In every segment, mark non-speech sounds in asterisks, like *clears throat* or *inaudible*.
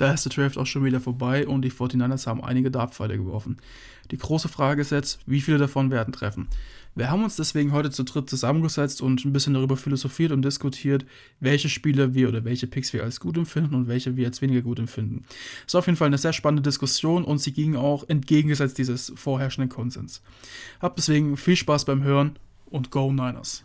Da ist der Draft auch schon wieder vorbei und die 49ers haben einige Dartpfeile geworfen. Die große Frage ist jetzt, wie viele davon werden treffen? Wir haben uns deswegen heute zu dritt zusammengesetzt und ein bisschen darüber philosophiert und diskutiert, welche Spiele wir oder welche Picks wir als gut empfinden und welche wir als weniger gut empfinden. Es war auf jeden Fall eine sehr spannende Diskussion und sie ging auch entgegengesetzt dieses vorherrschenden Konsens. Habt deswegen viel Spaß beim Hören und Go Niners!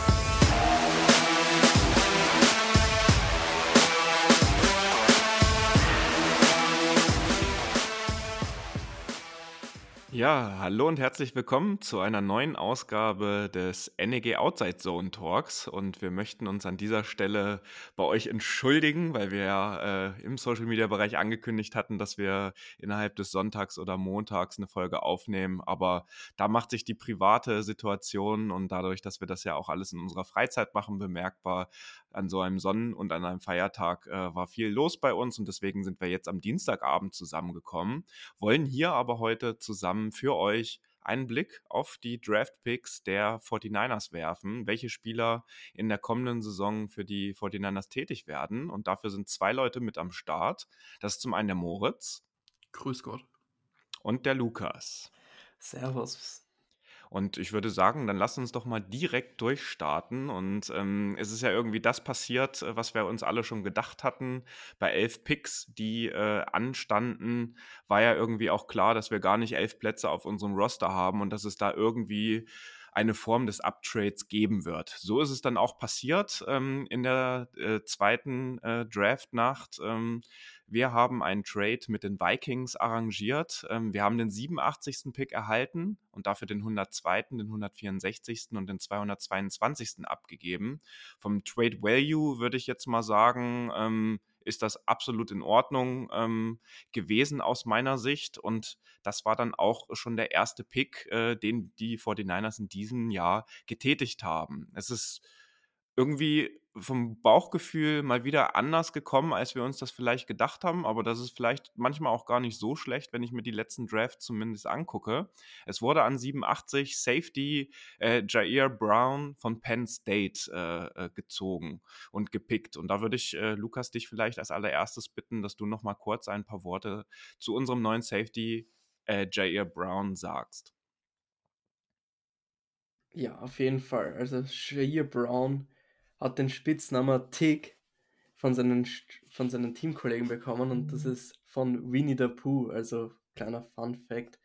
Ja, hallo und herzlich willkommen zu einer neuen Ausgabe des NEG Outside Zone Talks. Und wir möchten uns an dieser Stelle bei euch entschuldigen, weil wir ja äh, im Social Media Bereich angekündigt hatten, dass wir innerhalb des Sonntags oder Montags eine Folge aufnehmen. Aber da macht sich die private Situation und dadurch, dass wir das ja auch alles in unserer Freizeit machen, bemerkbar. An so einem Sonnen- und an einem Feiertag äh, war viel los bei uns und deswegen sind wir jetzt am Dienstagabend zusammengekommen, wollen hier aber heute zusammen für euch einen Blick auf die Draft-Picks der 49ers werfen, welche Spieler in der kommenden Saison für die 49ers tätig werden. Und dafür sind zwei Leute mit am Start. Das ist zum einen der Moritz. Grüß Gott. Und der Lukas. Servus. Und ich würde sagen, dann lass uns doch mal direkt durchstarten. Und ähm, es ist ja irgendwie das passiert, äh, was wir uns alle schon gedacht hatten. Bei elf Picks, die äh, anstanden, war ja irgendwie auch klar, dass wir gar nicht elf Plätze auf unserem Roster haben und dass es da irgendwie eine Form des Uptrades geben wird. So ist es dann auch passiert ähm, in der äh, zweiten äh, Draft-Nacht. Ähm, wir haben einen Trade mit den Vikings arrangiert. Ähm, wir haben den 87. Pick erhalten und dafür den 102., den 164. und den 222. abgegeben. Vom Trade Value würde ich jetzt mal sagen, ähm, ist das absolut in Ordnung ähm, gewesen aus meiner Sicht. Und das war dann auch schon der erste Pick, äh, den die 49ers in diesem Jahr getätigt haben. Es ist irgendwie vom Bauchgefühl mal wieder anders gekommen, als wir uns das vielleicht gedacht haben. Aber das ist vielleicht manchmal auch gar nicht so schlecht, wenn ich mir die letzten Drafts zumindest angucke. Es wurde an 87 Safety äh, Jair Brown von Penn State äh, äh, gezogen und gepickt. Und da würde ich, äh, Lukas, dich vielleicht als allererstes bitten, dass du noch mal kurz ein paar Worte zu unserem neuen Safety äh, Jair Brown sagst. Ja, auf jeden Fall. Also Jair Brown hat den Spitznamen Tick von seinen, von seinen Teamkollegen bekommen und das mhm. ist von Winnie the Pooh, also kleiner Fun Fact.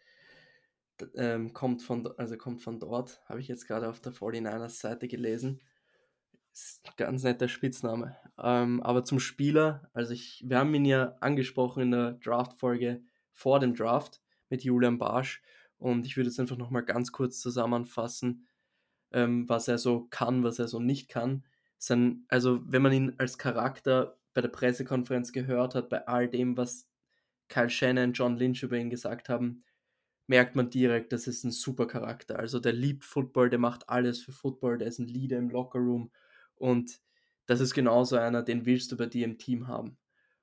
Ähm, kommt, von, also kommt von dort, habe ich jetzt gerade auf der 49ers Seite gelesen. Ist ganz netter Spitzname. Ähm, aber zum Spieler, also ich, wir haben ihn ja angesprochen in der Draft-Folge vor dem Draft mit Julian Barsch und ich würde jetzt einfach nochmal ganz kurz zusammenfassen, ähm, was er so kann, was er so nicht kann sein, also wenn man ihn als Charakter bei der Pressekonferenz gehört hat, bei all dem, was Kyle Shannon und John Lynch über ihn gesagt haben, merkt man direkt, das ist ein super Charakter. Also der liebt Football, der macht alles für Football, der ist ein Leader im Lockerroom und das ist genauso einer, den willst du bei dir im Team haben.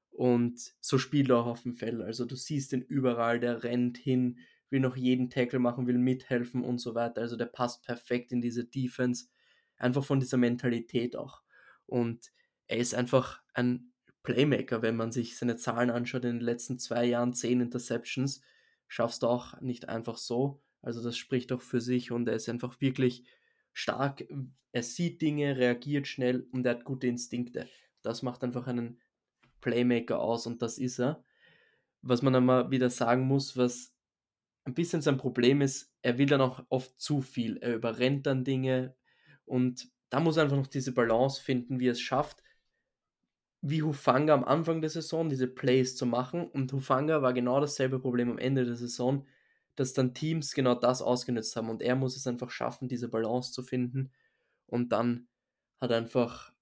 Und so spielt er auch auf dem Feld. Also du siehst ihn überall, der rennt hin, will noch jeden Tackle machen, will mithelfen und so weiter. Also der passt perfekt in diese Defense einfach von dieser Mentalität auch. Und er ist einfach ein Playmaker, wenn man sich seine Zahlen anschaut in den letzten zwei Jahren, zehn Interceptions, schaffst du auch nicht einfach so. Also das spricht auch für sich und er ist einfach wirklich stark. Er sieht Dinge, reagiert schnell und er hat gute Instinkte. Das macht einfach einen Playmaker aus und das ist er. Was man einmal wieder sagen muss, was ein bisschen sein Problem ist, er will dann auch oft zu viel. Er überrennt dann Dinge, und da muss er einfach noch diese Balance finden, wie er es schafft, wie Hufanga am Anfang der Saison diese Plays zu machen. Und Hufanga war genau dasselbe Problem am Ende der Saison, dass dann Teams genau das ausgenutzt haben. Und er muss es einfach schaffen, diese Balance zu finden. Und dann hat er einfach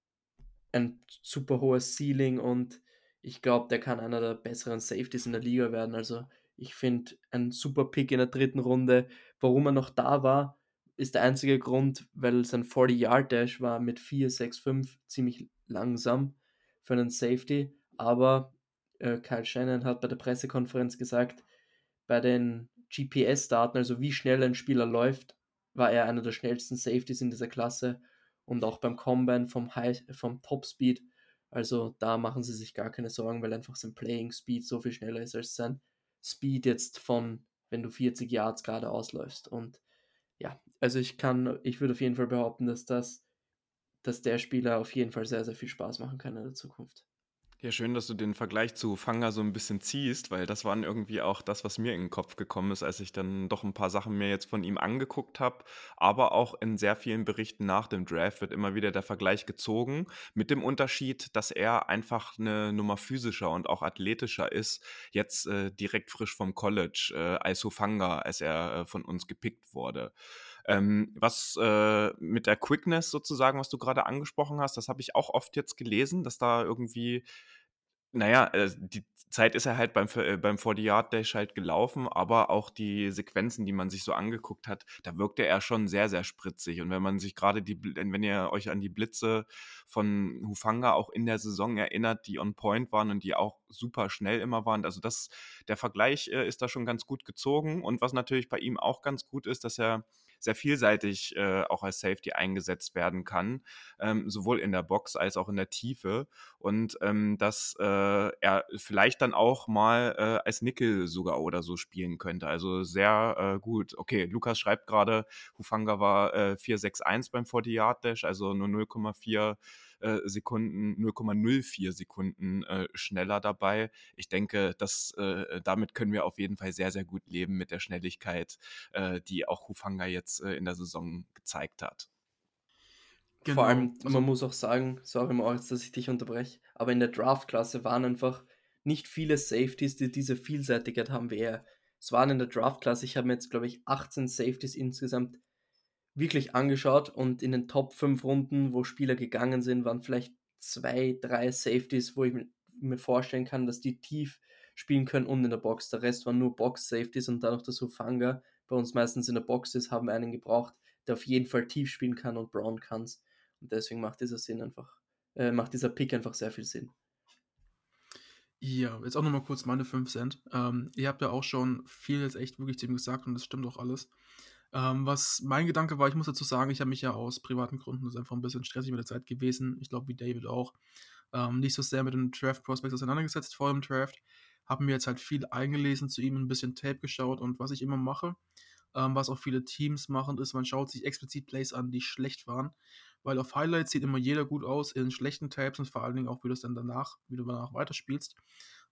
ein super hohes Ceiling und ich glaube, der kann einer der besseren Safeties in der Liga werden. Also ich finde ein super Pick in der dritten Runde. Warum er noch da war, ist der einzige Grund, weil sein 40-Yard-Dash war mit 4,65 ziemlich langsam für einen Safety. Aber äh, Kyle Shannon hat bei der Pressekonferenz gesagt, bei den GPS-Daten, also wie schnell ein Spieler läuft, war er einer der schnellsten Safeties in dieser Klasse und auch beim Combine vom, High, vom Top-Speed. Also da machen sie sich gar keine Sorgen, weil einfach sein Playing Speed so viel schneller ist als sein Speed jetzt von, wenn du 40 Yards gerade ausläufst. Und ja, also ich kann, ich würde auf jeden Fall behaupten, dass das, dass der Spieler auf jeden Fall sehr, sehr viel Spaß machen kann in der Zukunft. Ja, schön, dass du den Vergleich zu Fanga so ein bisschen ziehst, weil das waren irgendwie auch das, was mir in den Kopf gekommen ist, als ich dann doch ein paar Sachen mir jetzt von ihm angeguckt habe. Aber auch in sehr vielen Berichten nach dem Draft wird immer wieder der Vergleich gezogen, mit dem Unterschied, dass er einfach eine Nummer physischer und auch athletischer ist, jetzt äh, direkt frisch vom College, äh, als Hufanga, als er äh, von uns gepickt wurde. Ähm, was äh, mit der Quickness sozusagen, was du gerade angesprochen hast, das habe ich auch oft jetzt gelesen, dass da irgendwie, naja, äh, die Zeit ist er halt beim, äh, beim 40-Yard-Dash halt gelaufen, aber auch die Sequenzen, die man sich so angeguckt hat, da wirkte er schon sehr, sehr spritzig. Und wenn man sich gerade die, wenn ihr euch an die Blitze von Hufanga auch in der Saison erinnert, die on point waren und die auch super schnell immer waren, also das, der Vergleich äh, ist da schon ganz gut gezogen. Und was natürlich bei ihm auch ganz gut ist, dass er sehr vielseitig äh, auch als Safety eingesetzt werden kann, ähm, sowohl in der Box als auch in der Tiefe. Und ähm, dass äh, er vielleicht dann auch mal äh, als Nickel sogar oder so spielen könnte. Also sehr äh, gut. Okay, Lukas schreibt gerade, Hufanga war äh, 4-6-1 beim 40-Yard-Dash, also nur 0,4 äh, Sekunden, 0,04 Sekunden äh, schneller dabei. Ich denke, dass äh, damit können wir auf jeden Fall sehr, sehr gut leben mit der Schnelligkeit, äh, die auch Hufanga jetzt äh, in der Saison gezeigt hat. Genau. Vor allem, also, man muss auch sagen, sorry Moritz, dass ich dich unterbreche, aber in der Draft-Klasse waren einfach nicht viele Safeties, die diese Vielseitigkeit haben wie er. Es waren in der Draft-Klasse, ich habe mir jetzt, glaube ich, 18 Safeties insgesamt wirklich angeschaut und in den Top 5 Runden, wo Spieler gegangen sind, waren vielleicht zwei, drei Safeties, wo ich mir vorstellen kann, dass die tief spielen können und in der Box. Der Rest waren nur Box-Safeties und dadurch, dass Hufanga bei uns meistens in der Box ist, haben wir einen gebraucht, der auf jeden Fall tief spielen kann und Brown kann. Und deswegen macht dieser Sinn einfach, äh, macht dieser Pick einfach sehr viel Sinn. Ja, jetzt auch nochmal kurz meine 5 Cent. Ähm, ihr habt ja auch schon viel jetzt echt wirklich zu ihm gesagt und das stimmt auch alles. Ähm, was mein Gedanke war, ich muss dazu sagen, ich habe mich ja aus privaten Gründen, das ist einfach ein bisschen stressig mit der Zeit gewesen, ich glaube wie David auch, ähm, nicht so sehr mit dem Draft Prospects auseinandergesetzt vor dem Draft, habe mir jetzt halt viel eingelesen zu ihm, ein bisschen Tape geschaut und was ich immer mache, ähm, was auch viele Teams machen, ist, man schaut sich explizit Plays an, die schlecht waren, weil auf Highlights sieht immer jeder gut aus, in schlechten Tapes und vor allen Dingen auch, wie du es dann danach, wie du danach weiterspielst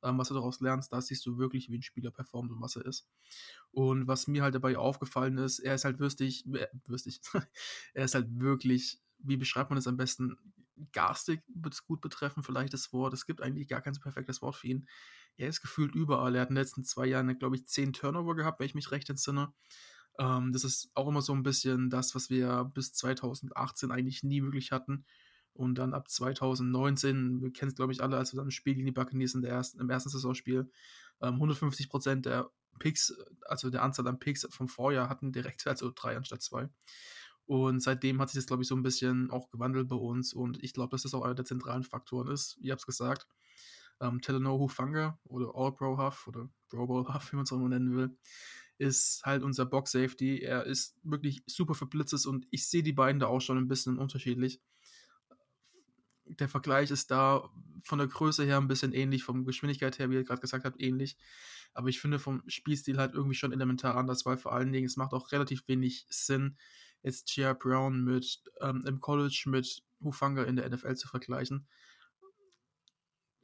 ähm, was du daraus lernst, da siehst du wirklich, wie ein Spieler performt und was er ist. Und was mir halt dabei aufgefallen ist, er ist halt würstig, äh, würstig, *laughs* er ist halt wirklich, wie beschreibt man das am besten? Garstig wird es gut betreffen, vielleicht das Wort. Es gibt eigentlich gar kein so perfektes Wort für ihn. Er ist gefühlt überall. Er hat in den letzten zwei Jahren, glaube ich, zehn Turnover gehabt, wenn ich mich recht entsinne. Ähm, das ist auch immer so ein bisschen das, was wir bis 2018 eigentlich nie wirklich hatten. Und dann ab 2019, wir kennen es glaube ich alle, als wir dann ein Spiel gegen die Buccaneers in der ersten, im ersten Saisonspiel, ähm, 150 Prozent der Picks, also der Anzahl an Picks vom Vorjahr hatten direkt, also drei anstatt zwei. Und seitdem hat sich das, glaube ich, so ein bisschen auch gewandelt bei uns. Und ich glaube, dass das auch einer der zentralen Faktoren ist. Ihr habt es gesagt. Ähm, Teleno Hufanga oder All Pro Huff oder Pro Bowl Huff, wie man es auch immer nennen will, ist halt unser Box Safety. Er ist wirklich super für Blitzes und ich sehe die beiden da auch schon ein bisschen unterschiedlich der Vergleich ist da von der Größe her ein bisschen ähnlich, von Geschwindigkeit her, wie ihr gerade gesagt habt, ähnlich. Aber ich finde vom Spielstil halt irgendwie schon elementar anders, weil vor allen Dingen es macht auch relativ wenig Sinn, jetzt J.R. Brown mit ähm, im College mit Hufanga in der NFL zu vergleichen.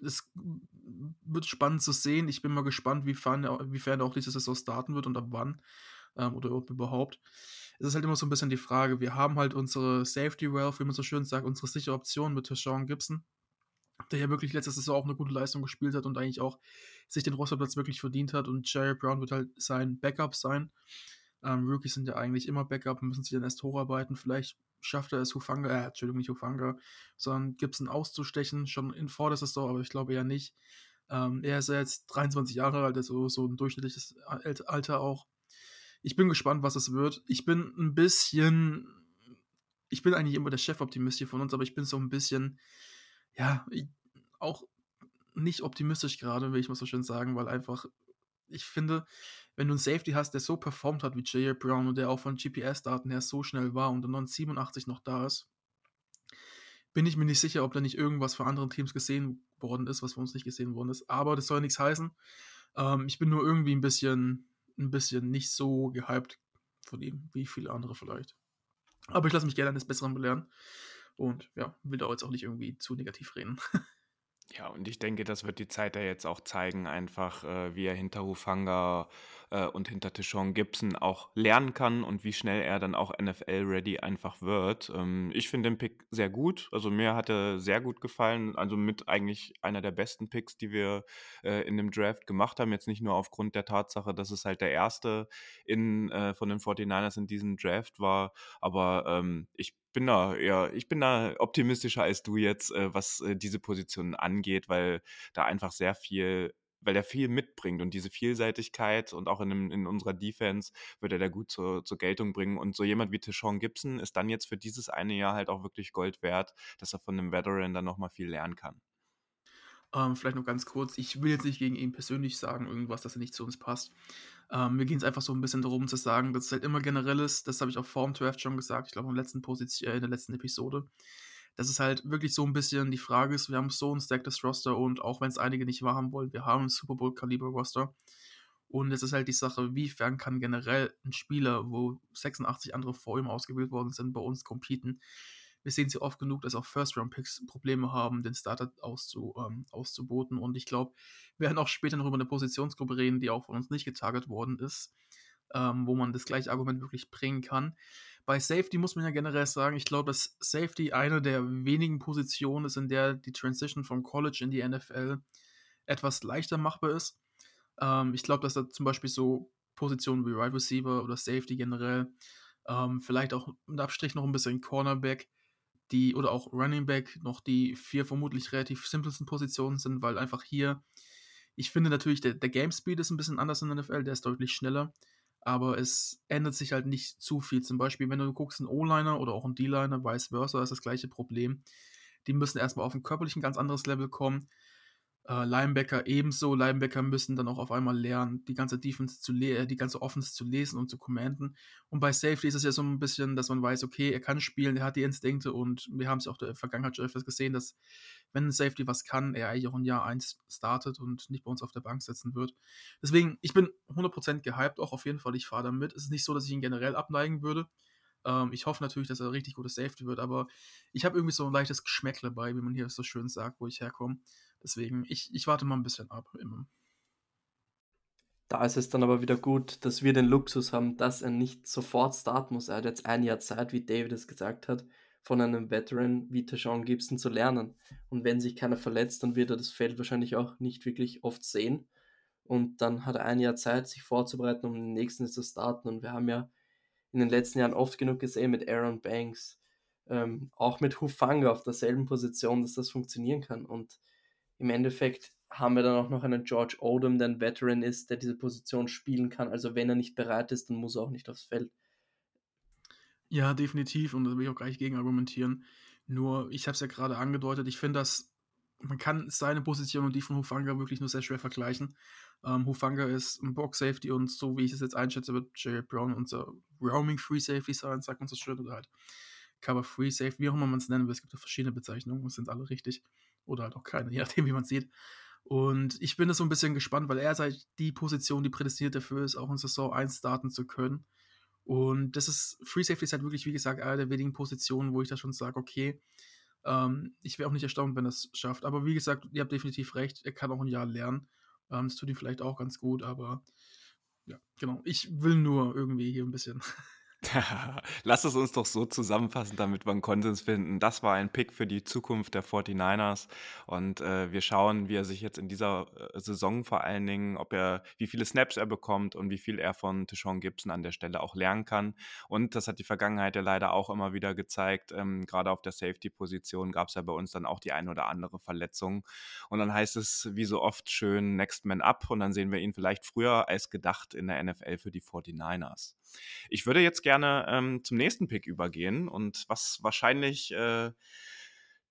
Es wird spannend zu sehen. Ich bin mal gespannt, wiefern er, wiefern er auch diese Saison starten wird und ab wann ähm, oder überhaupt es ist halt immer so ein bisschen die Frage, wir haben halt unsere Safety Wealth, wie man so schön sagt, unsere sichere Option mit Tashawn Gibson, der ja wirklich letztes Jahr auch eine gute Leistung gespielt hat und eigentlich auch sich den Rosterplatz wirklich verdient hat und Jerry Brown wird halt sein Backup sein. Ähm, Rookies sind ja eigentlich immer Backup, müssen sich dann erst hocharbeiten. Vielleicht schafft er es, Hufanga, äh, Entschuldigung, nicht Hufanga, sondern Gibson auszustechen, schon in vor Saison, aber ich glaube eher nicht. Ähm, er ist ja jetzt 23 Jahre alt, also so ein durchschnittliches Alter auch ich bin gespannt, was es wird. Ich bin ein bisschen. Ich bin eigentlich immer der Chefoptimist hier von uns, aber ich bin so ein bisschen, ja, auch nicht optimistisch gerade, will ich mal so schön sagen, weil einfach ich finde, wenn du einen Safety hast, der so performt hat wie J.A. Brown und der auch von GPS-Daten her so schnell war und dann 987 noch da ist, bin ich mir nicht sicher, ob da nicht irgendwas von anderen Teams gesehen worden ist, was von uns nicht gesehen worden ist. Aber das soll nichts heißen. Ähm, ich bin nur irgendwie ein bisschen, ein bisschen nicht so gehypt von ihm, wie viele andere vielleicht. Aber ich lasse mich gerne eines Besseren belehren. Und ja, will da jetzt auch nicht irgendwie zu negativ reden. *laughs* Ja, und ich denke, das wird die Zeit ja jetzt auch zeigen, einfach äh, wie er hinter Hufanga äh, und hinter Tishon Gibson auch lernen kann und wie schnell er dann auch NFL-ready einfach wird. Ähm, ich finde den Pick sehr gut. Also mir hat er sehr gut gefallen. Also mit eigentlich einer der besten Picks, die wir äh, in dem Draft gemacht haben. Jetzt nicht nur aufgrund der Tatsache, dass es halt der erste in, äh, von den 49ers in diesem Draft war, aber ähm, ich bin da ja, ich bin da optimistischer als du jetzt, äh, was äh, diese Position angeht, weil da einfach sehr viel weil er viel mitbringt und diese Vielseitigkeit und auch in, dem, in unserer Defense wird er da gut zur, zur Geltung bringen. Und so jemand wie Tishon Gibson ist dann jetzt für dieses eine Jahr halt auch wirklich Gold wert, dass er von einem Veteran dann nochmal viel lernen kann. Ähm, vielleicht noch ganz kurz, ich will jetzt nicht gegen ihn persönlich sagen, irgendwas, dass er nicht zu uns passt. Ähm, mir ging es einfach so ein bisschen darum zu sagen, dass es halt immer generell ist, das habe ich auch vor dem Draft schon gesagt, ich glaube äh, in der letzten Episode, dass es halt wirklich so ein bisschen die Frage ist, wir haben so ein stacktes Roster und auch wenn es einige nicht wahrhaben wollen, wir haben ein Super Bowl-Kaliber-Roster. Und es ist halt die Sache, wiefern kann generell ein Spieler, wo 86 andere vor ihm ausgewählt worden sind, bei uns competen wir sehen sie oft genug, dass auch First-Round-Picks Probleme haben, den Starter auszu, ähm, auszuboten. Und ich glaube, wir werden auch später noch über eine Positionsgruppe reden, die auch von uns nicht getarget worden ist, ähm, wo man das gleiche Argument wirklich bringen kann. Bei Safety muss man ja generell sagen, ich glaube, dass Safety eine der wenigen Positionen ist, in der die Transition vom College in die NFL etwas leichter machbar ist. Ähm, ich glaube, dass da zum Beispiel so Positionen wie Wide right Receiver oder Safety generell, ähm, vielleicht auch mit Abstrich noch ein bisschen Cornerback, die oder auch Running Back noch die vier vermutlich relativ simpelsten Positionen sind, weil einfach hier, ich finde natürlich, der, der Game Speed ist ein bisschen anders in der NFL, der ist deutlich schneller, aber es ändert sich halt nicht zu viel. Zum Beispiel, wenn du guckst, ein O-Liner oder auch ein D-Liner, vice versa, ist das gleiche Problem. Die müssen erstmal auf ein körperlich ein ganz anderes Level kommen. Äh, Linebacker ebenso. Linebacker müssen dann auch auf einmal lernen, die ganze Defense zu äh, die ganze Offense zu lesen und zu commanden. Und bei Safety ist es ja so ein bisschen, dass man weiß, okay, er kann spielen, er hat die Instinkte und wir haben es auch in der Vergangenheit schon öfters gesehen, dass wenn ein Safety was kann, er eigentlich auch ein Jahr 1 startet und nicht bei uns auf der Bank sitzen wird. Deswegen, ich bin 100% gehypt, auch auf jeden Fall, ich fahre damit. Es ist nicht so, dass ich ihn generell abneigen würde. Ähm, ich hoffe natürlich, dass er richtig gutes Safety wird, aber ich habe irgendwie so ein leichtes Geschmäckle bei, wie man hier so schön sagt, wo ich herkomme. Deswegen, ich, ich warte mal ein bisschen ab. Immer. Da ist es dann aber wieder gut, dass wir den Luxus haben, dass er nicht sofort starten muss. Er hat jetzt ein Jahr Zeit, wie David es gesagt hat, von einem Veteran wie Tashawn Gibson zu lernen. Und wenn sich keiner verletzt, dann wird er das Feld wahrscheinlich auch nicht wirklich oft sehen. Und dann hat er ein Jahr Zeit, sich vorzubereiten, um den nächsten zu starten. Und wir haben ja in den letzten Jahren oft genug gesehen mit Aaron Banks, ähm, auch mit Hufanga auf derselben Position, dass das funktionieren kann. Und im Endeffekt haben wir dann auch noch einen George Odom, der ein Veteran ist, der diese Position spielen kann. Also wenn er nicht bereit ist, dann muss er auch nicht aufs Feld. Ja, definitiv. Und da will ich auch gleich gegen argumentieren. Nur, ich habe es ja gerade angedeutet, ich finde, dass man kann seine Position und die von Hufanga wirklich nur sehr schwer vergleichen. Ähm, Hufanga ist ein Box Safety und so wie ich es jetzt einschätze, wird Jerry Brown unser Roaming Free Safety sein, sagt man so schön, oder halt Cover Free Safety, wie auch immer man es nennen will. Es gibt ja verschiedene Bezeichnungen, es sind alle richtig. Oder halt auch keine, *laughs* je nachdem, wie man sieht. Und ich bin da so ein bisschen gespannt, weil er ist halt die Position, die prädestiniert dafür ist, auch in Saison 1 starten zu können. Und das ist, Free Safety ist halt wirklich, wie gesagt, eine der wenigen Positionen, wo ich da schon sage, okay, ähm, ich wäre auch nicht erstaunt, wenn er es schafft. Aber wie gesagt, ihr habt definitiv recht, er kann auch ein Jahr lernen. Ähm, das tut ihm vielleicht auch ganz gut, aber ja, genau. Ich will nur irgendwie hier ein bisschen *laughs* *laughs* Lass es uns doch so zusammenfassen, damit wir einen Konsens finden. Das war ein Pick für die Zukunft der 49ers und äh, wir schauen, wie er sich jetzt in dieser äh, Saison vor allen Dingen, ob er, wie viele Snaps er bekommt und wie viel er von Tishon Gibson an der Stelle auch lernen kann. Und das hat die Vergangenheit ja leider auch immer wieder gezeigt. Ähm, Gerade auf der Safety-Position gab es ja bei uns dann auch die ein oder andere Verletzung. Und dann heißt es wie so oft schön Next Man Up und dann sehen wir ihn vielleicht früher als gedacht in der NFL für die 49ers. Ich würde jetzt gerne ähm, zum nächsten Pick übergehen und was wahrscheinlich äh,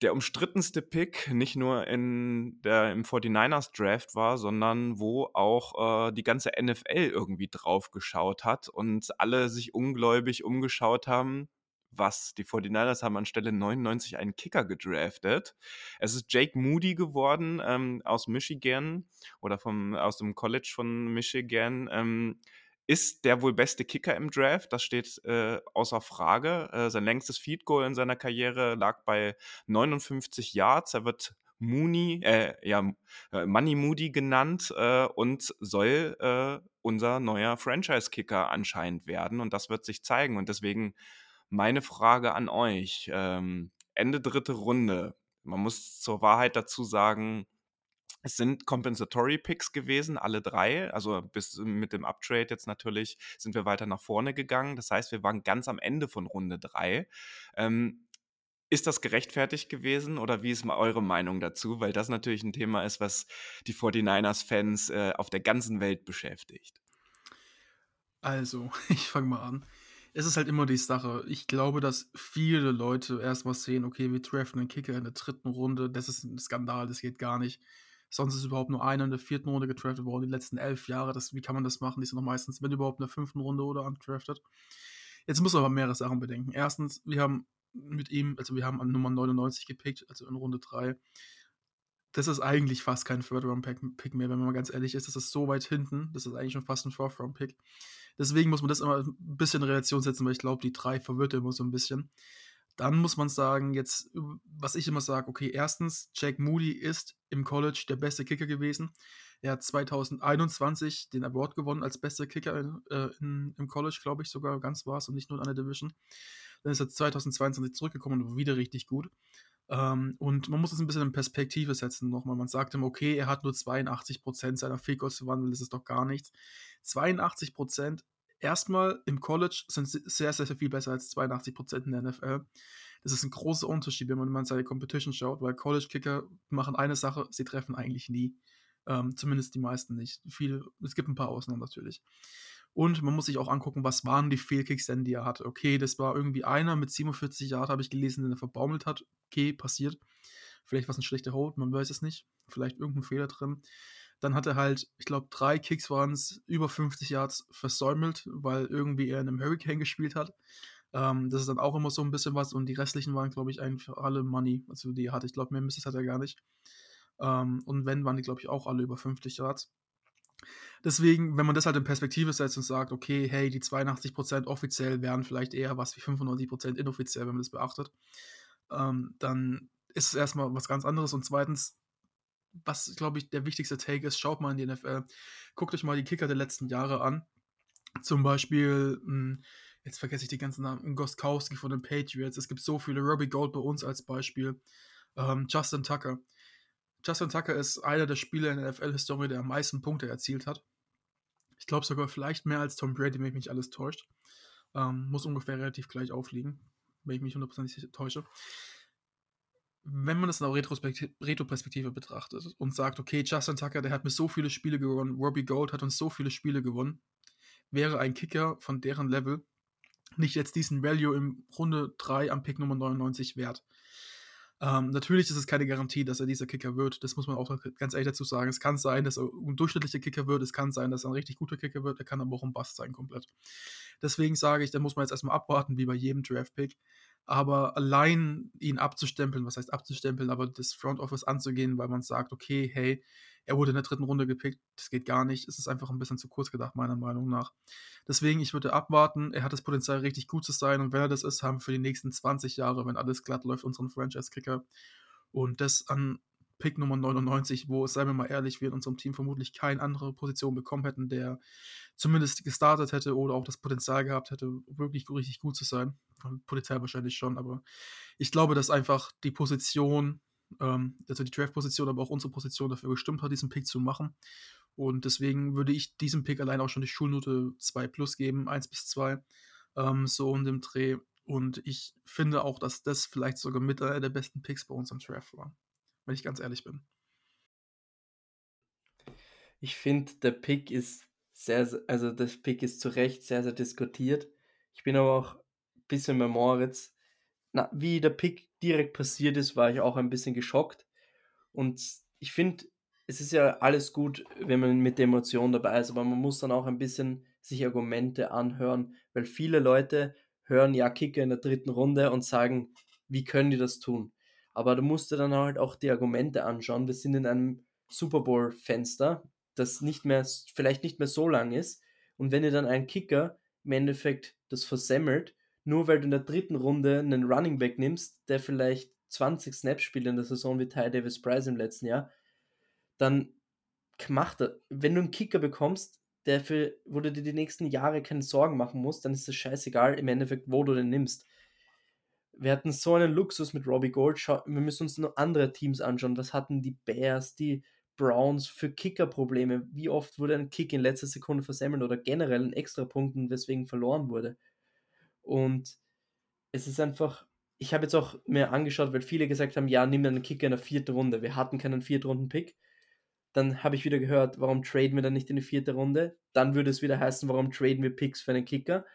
der umstrittenste Pick nicht nur in der, im 49ers Draft war, sondern wo auch äh, die ganze NFL irgendwie drauf geschaut hat und alle sich ungläubig umgeschaut haben, was die 49ers haben anstelle 99 einen Kicker gedraftet. Es ist Jake Moody geworden ähm, aus Michigan oder vom, aus dem College von Michigan. Ähm, ist der wohl beste Kicker im Draft, das steht äh, außer Frage. Äh, sein längstes Feed Goal in seiner Karriere lag bei 59 Yards. Er wird Mooney, äh, ja, äh, Money Moody genannt äh, und soll äh, unser neuer Franchise-Kicker anscheinend werden. Und das wird sich zeigen. Und deswegen meine Frage an euch. Ähm, Ende dritte Runde. Man muss zur Wahrheit dazu sagen, es sind Compensatory Picks gewesen, alle drei. Also bis mit dem Uptrade jetzt natürlich sind wir weiter nach vorne gegangen. Das heißt, wir waren ganz am Ende von Runde drei. Ähm, ist das gerechtfertigt gewesen oder wie ist mal eure Meinung dazu? Weil das natürlich ein Thema ist, was die 49ers-Fans äh, auf der ganzen Welt beschäftigt. Also, *laughs* ich fange mal an. Es ist halt immer die Sache. Ich glaube, dass viele Leute erstmal sehen, okay, wir treffen einen Kicker in der dritten Runde. Das ist ein Skandal, das geht gar nicht. Sonst ist überhaupt nur einer in der vierten Runde getraftet worden, die letzten elf Jahre. Das, wie kann man das machen? Die sind noch meistens, wenn überhaupt, in der fünften Runde oder undrafted. Jetzt muss man aber mehrere Sachen bedenken. Erstens, wir haben mit ihm, also wir haben an Nummer 99 gepickt, also in Runde 3. Das ist eigentlich fast kein Third-Round-Pick mehr, wenn man mal ganz ehrlich ist. Das ist so weit hinten, das ist eigentlich schon fast ein Fourth-Round-Pick. Deswegen muss man das immer ein bisschen in Relation setzen, weil ich glaube, die 3 verwirrt immer so ein bisschen. Dann muss man sagen, jetzt, was ich immer sage, okay, erstens, Jack Moody ist im College der beste Kicker gewesen. Er hat 2021 den Award gewonnen als bester Kicker äh, in, im College, glaube ich, sogar ganz war es und nicht nur in einer Division. Dann ist er 2022 zurückgekommen und wieder richtig gut. Ähm, und man muss es ein bisschen in Perspektive setzen nochmal. Man sagt ihm, okay, er hat nur 82% seiner Field verwandelt, das ist doch gar nichts. 82% erstmal im College sind sie sehr, sehr, sehr viel besser als 82% in der NFL. Das ist ein großer Unterschied, wenn man mal seine Competition schaut, weil College-Kicker machen eine Sache, sie treffen eigentlich nie. Ähm, zumindest die meisten nicht. Viele, es gibt ein paar Ausnahmen natürlich. Und man muss sich auch angucken, was waren die Fehlkicks denn, die er hatte. Okay, das war irgendwie einer mit 47 Jahren, habe ich gelesen, den er verbaumelt hat. Okay, passiert. Vielleicht war es ein schlechter Hold, man weiß es nicht. Vielleicht irgendein Fehler drin. Dann hat er halt, ich glaube, drei Kicks waren es, über 50 Yards versäumelt, weil irgendwie er in einem Hurricane gespielt hat. Ähm, das ist dann auch immer so ein bisschen was. Und die restlichen waren, glaube ich, eigentlich alle Money. Also die hatte. Ich glaube, mehr Misses hat er gar nicht. Ähm, und wenn, waren die, glaube ich, auch alle über 50 Yards. Deswegen, wenn man das halt in Perspektive setzt und sagt, okay, hey, die 82% offiziell wären vielleicht eher was wie 95% inoffiziell, wenn man das beachtet, ähm, dann ist es erstmal was ganz anderes. Und zweitens, was, glaube ich, der wichtigste Take ist, schaut mal in die NFL. Guckt euch mal die Kicker der letzten Jahre an. Zum Beispiel, hm, jetzt vergesse ich die ganzen Namen, Goskowski von den Patriots. Es gibt so viele. Robbie Gold bei uns als Beispiel. Ähm, Justin Tucker. Justin Tucker ist einer der Spieler in der NFL-Historie, der am meisten Punkte erzielt hat. Ich glaube sogar vielleicht mehr als Tom Brady, wenn mich nicht alles täuscht. Ähm, muss ungefähr relativ gleich aufliegen, wenn ich mich hundertprozentig täusche wenn man das in der Retro-Perspektive betrachtet und sagt, okay, Justin Tucker, der hat mir so viele Spiele gewonnen, Robbie Gold hat uns so viele Spiele gewonnen, wäre ein Kicker von deren Level nicht jetzt diesen Value im Runde 3 am Pick Nummer 99 wert. Ähm, natürlich ist es keine Garantie, dass er dieser Kicker wird. Das muss man auch ganz ehrlich dazu sagen. Es kann sein, dass er ein durchschnittlicher Kicker wird. Es kann sein, dass er ein richtig guter Kicker wird. Er kann aber auch ein Bust sein komplett. Deswegen sage ich, da muss man jetzt erstmal abwarten, wie bei jedem Draft-Pick. Aber allein ihn abzustempeln, was heißt abzustempeln, aber das Front Office anzugehen, weil man sagt, okay, hey, er wurde in der dritten Runde gepickt, das geht gar nicht. Es ist einfach ein bisschen zu kurz gedacht, meiner Meinung nach. Deswegen, ich würde abwarten. Er hat das Potenzial, richtig gut zu sein. Und wenn er das ist, haben wir für die nächsten 20 Jahre, wenn alles glatt läuft, unseren Franchise-Kicker. Und das an Pick Nummer 99, wo, seien wir mal ehrlich, wir in unserem Team vermutlich keine andere Position bekommen hätten, der zumindest gestartet hätte oder auch das Potenzial gehabt hätte, wirklich richtig gut zu sein. Potenzial wahrscheinlich schon, aber ich glaube, dass einfach die Position, ähm, also die Draft-Position, aber auch unsere Position dafür gestimmt hat, diesen Pick zu machen. Und deswegen würde ich diesem Pick allein auch schon die Schulnote 2 plus geben, 1 bis 2, ähm, so in dem Dreh. Und ich finde auch, dass das vielleicht sogar mit einer der besten Picks bei uns im Draft war wenn ich ganz ehrlich bin. Ich finde, der Pick ist sehr, also das Pick ist zu Recht sehr, sehr diskutiert. Ich bin aber auch ein bisschen bei Moritz. Na, wie der Pick direkt passiert ist, war ich auch ein bisschen geschockt. Und ich finde, es ist ja alles gut, wenn man mit der Emotion dabei ist, aber man muss dann auch ein bisschen sich Argumente anhören, weil viele Leute hören ja Kicker in der dritten Runde und sagen, wie können die das tun? Aber du musst dir dann halt auch die Argumente anschauen. Wir sind in einem Super Bowl-Fenster, das nicht mehr, vielleicht nicht mehr so lang ist. Und wenn ihr dann einen Kicker im Endeffekt das versemmelt, nur weil du in der dritten Runde einen Running Back nimmst, der vielleicht 20 Snaps spielt in der Saison wie Ty Davis Price im letzten Jahr, dann macht er, wenn du einen Kicker bekommst, der für, wo du dir die nächsten Jahre keine Sorgen machen musst, dann ist es scheißegal im Endeffekt, wo du den nimmst. Wir hatten so einen Luxus mit Robbie Gold. Schau, wir müssen uns noch andere Teams anschauen. Was hatten die Bears, die Browns für Kicker-Probleme? Wie oft wurde ein Kick in letzter Sekunde versemmelt oder generell ein Extrapunkten, weswegen verloren wurde? Und es ist einfach, ich habe jetzt auch mir angeschaut, weil viele gesagt haben, ja, nimm einen Kicker in der vierten Runde. Wir hatten keinen Viertrunden-Pick. Dann habe ich wieder gehört, warum traden wir dann nicht in die vierte Runde? Dann würde es wieder heißen, warum traden wir Picks für einen Kicker?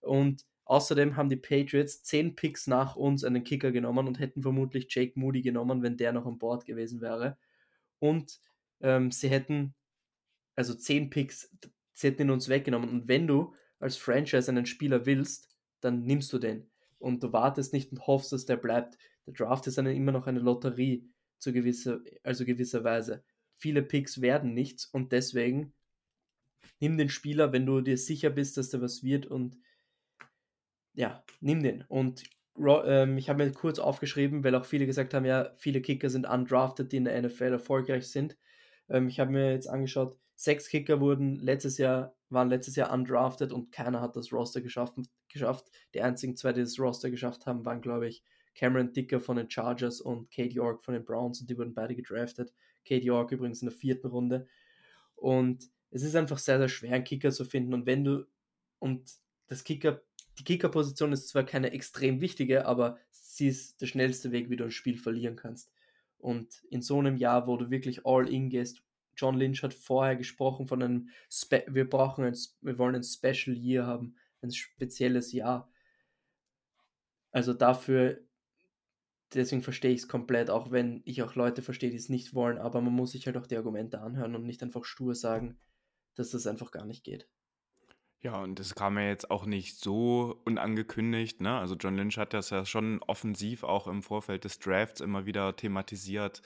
Und außerdem haben die Patriots zehn Picks nach uns einen Kicker genommen und hätten vermutlich Jake Moody genommen, wenn der noch an Bord gewesen wäre. Und ähm, sie hätten, also zehn Picks, sie hätten ihn uns weggenommen. Und wenn du als Franchise einen Spieler willst, dann nimmst du den. Und du wartest nicht und hoffst, dass der bleibt. Der Draft ist eine, immer noch eine Lotterie, zu gewisser, also gewisserweise viele Picks werden nichts und deswegen nimm den Spieler, wenn du dir sicher bist, dass der was wird und ja, nimm den. Und ähm, ich habe mir kurz aufgeschrieben, weil auch viele gesagt haben, ja, viele Kicker sind undrafted, die in der NFL erfolgreich sind. Ähm, ich habe mir jetzt angeschaut, sechs Kicker wurden letztes Jahr, waren letztes Jahr undrafted und keiner hat das Roster geschafft. geschafft. Die einzigen zwei, die das Roster geschafft haben, waren, glaube ich, Cameron Dicker von den Chargers und Kate York von den Browns und die wurden beide gedraftet. Kate York übrigens in der vierten Runde. Und es ist einfach sehr, sehr schwer, einen Kicker zu finden. Und wenn du, und das Kicker, die Kicker-Position ist zwar keine extrem wichtige, aber sie ist der schnellste Weg, wie du ein Spiel verlieren kannst. Und in so einem Jahr, wo du wirklich all in gehst, John Lynch hat vorher gesprochen von einem, Spe wir brauchen ein, wir wollen ein Special Year haben, ein spezielles Jahr. Also dafür deswegen verstehe ich es komplett, auch wenn ich auch Leute verstehe, die es nicht wollen, aber man muss sich halt auch die Argumente anhören und nicht einfach stur sagen, dass das einfach gar nicht geht. Ja, und das kam ja jetzt auch nicht so unangekündigt. Ne? Also John Lynch hat das ja schon offensiv auch im Vorfeld des Drafts immer wieder thematisiert,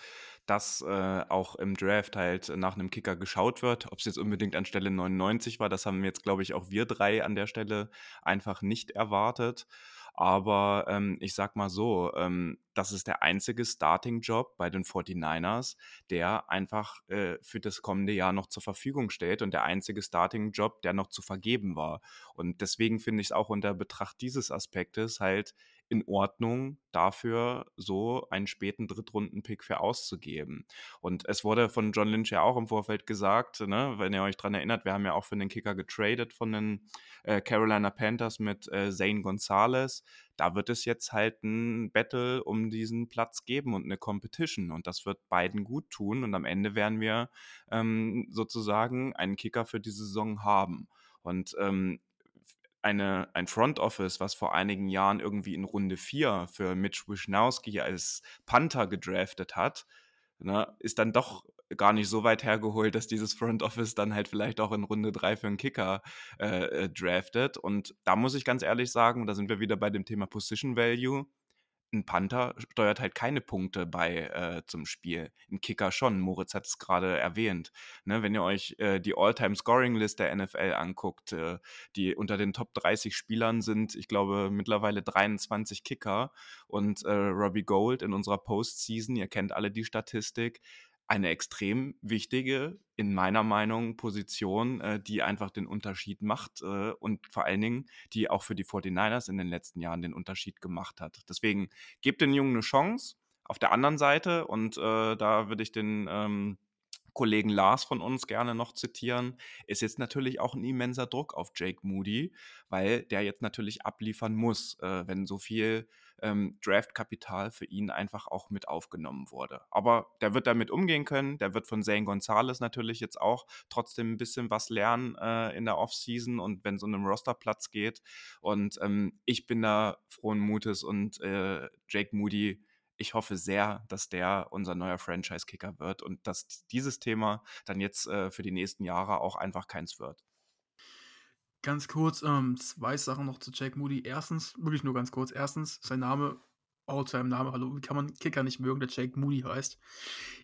dass äh, auch im Draft halt nach einem Kicker geschaut wird. Ob es jetzt unbedingt an Stelle 99 war, das haben jetzt, glaube ich, auch wir drei an der Stelle einfach nicht erwartet. Aber ähm, ich sag mal so, ähm, das ist der einzige Starting-Job bei den 49ers, der einfach äh, für das kommende Jahr noch zur Verfügung steht und der einzige Starting-Job, der noch zu vergeben war. Und deswegen finde ich es auch unter Betracht dieses Aspektes halt in Ordnung, dafür so einen späten Drittrunden-Pick für auszugeben. Und es wurde von John Lynch ja auch im Vorfeld gesagt, ne, wenn ihr euch dran erinnert, wir haben ja auch für den Kicker getradet von den äh, Carolina Panthers mit äh, Zane Gonzalez. Da wird es jetzt halt ein Battle um diesen Platz geben und eine Competition. Und das wird beiden gut tun. Und am Ende werden wir ähm, sozusagen einen Kicker für die Saison haben. Und ähm, eine, ein Front Office, was vor einigen Jahren irgendwie in Runde 4 für Mitch Wisnowski als Panther gedraftet hat, ne, ist dann doch gar nicht so weit hergeholt, dass dieses Front Office dann halt vielleicht auch in Runde 3 für einen Kicker äh, äh, draftet. Und da muss ich ganz ehrlich sagen, da sind wir wieder bei dem Thema Position Value ein Panther steuert halt keine Punkte bei äh, zum Spiel. Ein Kicker schon. Moritz hat es gerade erwähnt. Ne, wenn ihr euch äh, die All-Time-Scoring-List der NFL anguckt, äh, die unter den Top 30 Spielern sind, ich glaube, mittlerweile 23 Kicker und äh, Robbie Gold in unserer Postseason, ihr kennt alle die Statistik, eine extrem wichtige, in meiner Meinung, Position, äh, die einfach den Unterschied macht äh, und vor allen Dingen, die auch für die 49ers in den letzten Jahren den Unterschied gemacht hat. Deswegen gebt den Jungen eine Chance. Auf der anderen Seite, und äh, da würde ich den ähm, Kollegen Lars von uns gerne noch zitieren, ist jetzt natürlich auch ein immenser Druck auf Jake Moody, weil der jetzt natürlich abliefern muss, äh, wenn so viel ähm, Draftkapital für ihn einfach auch mit aufgenommen wurde. Aber der wird damit umgehen können, der wird von Zane Gonzalez natürlich jetzt auch trotzdem ein bisschen was lernen äh, in der Offseason und wenn so einem Rosterplatz geht. Und ähm, ich bin da frohen Mutes und äh, Jake Moody ich hoffe sehr, dass der unser neuer Franchise-Kicker wird und dass dieses Thema dann jetzt äh, für die nächsten Jahre auch einfach keins wird. Ganz kurz, ähm, zwei Sachen noch zu Jack Moody. Erstens, wirklich nur ganz kurz. Erstens, sein Name, All-Time-Name, hallo, wie kann man Kicker nicht mögen, der Jake Moody heißt?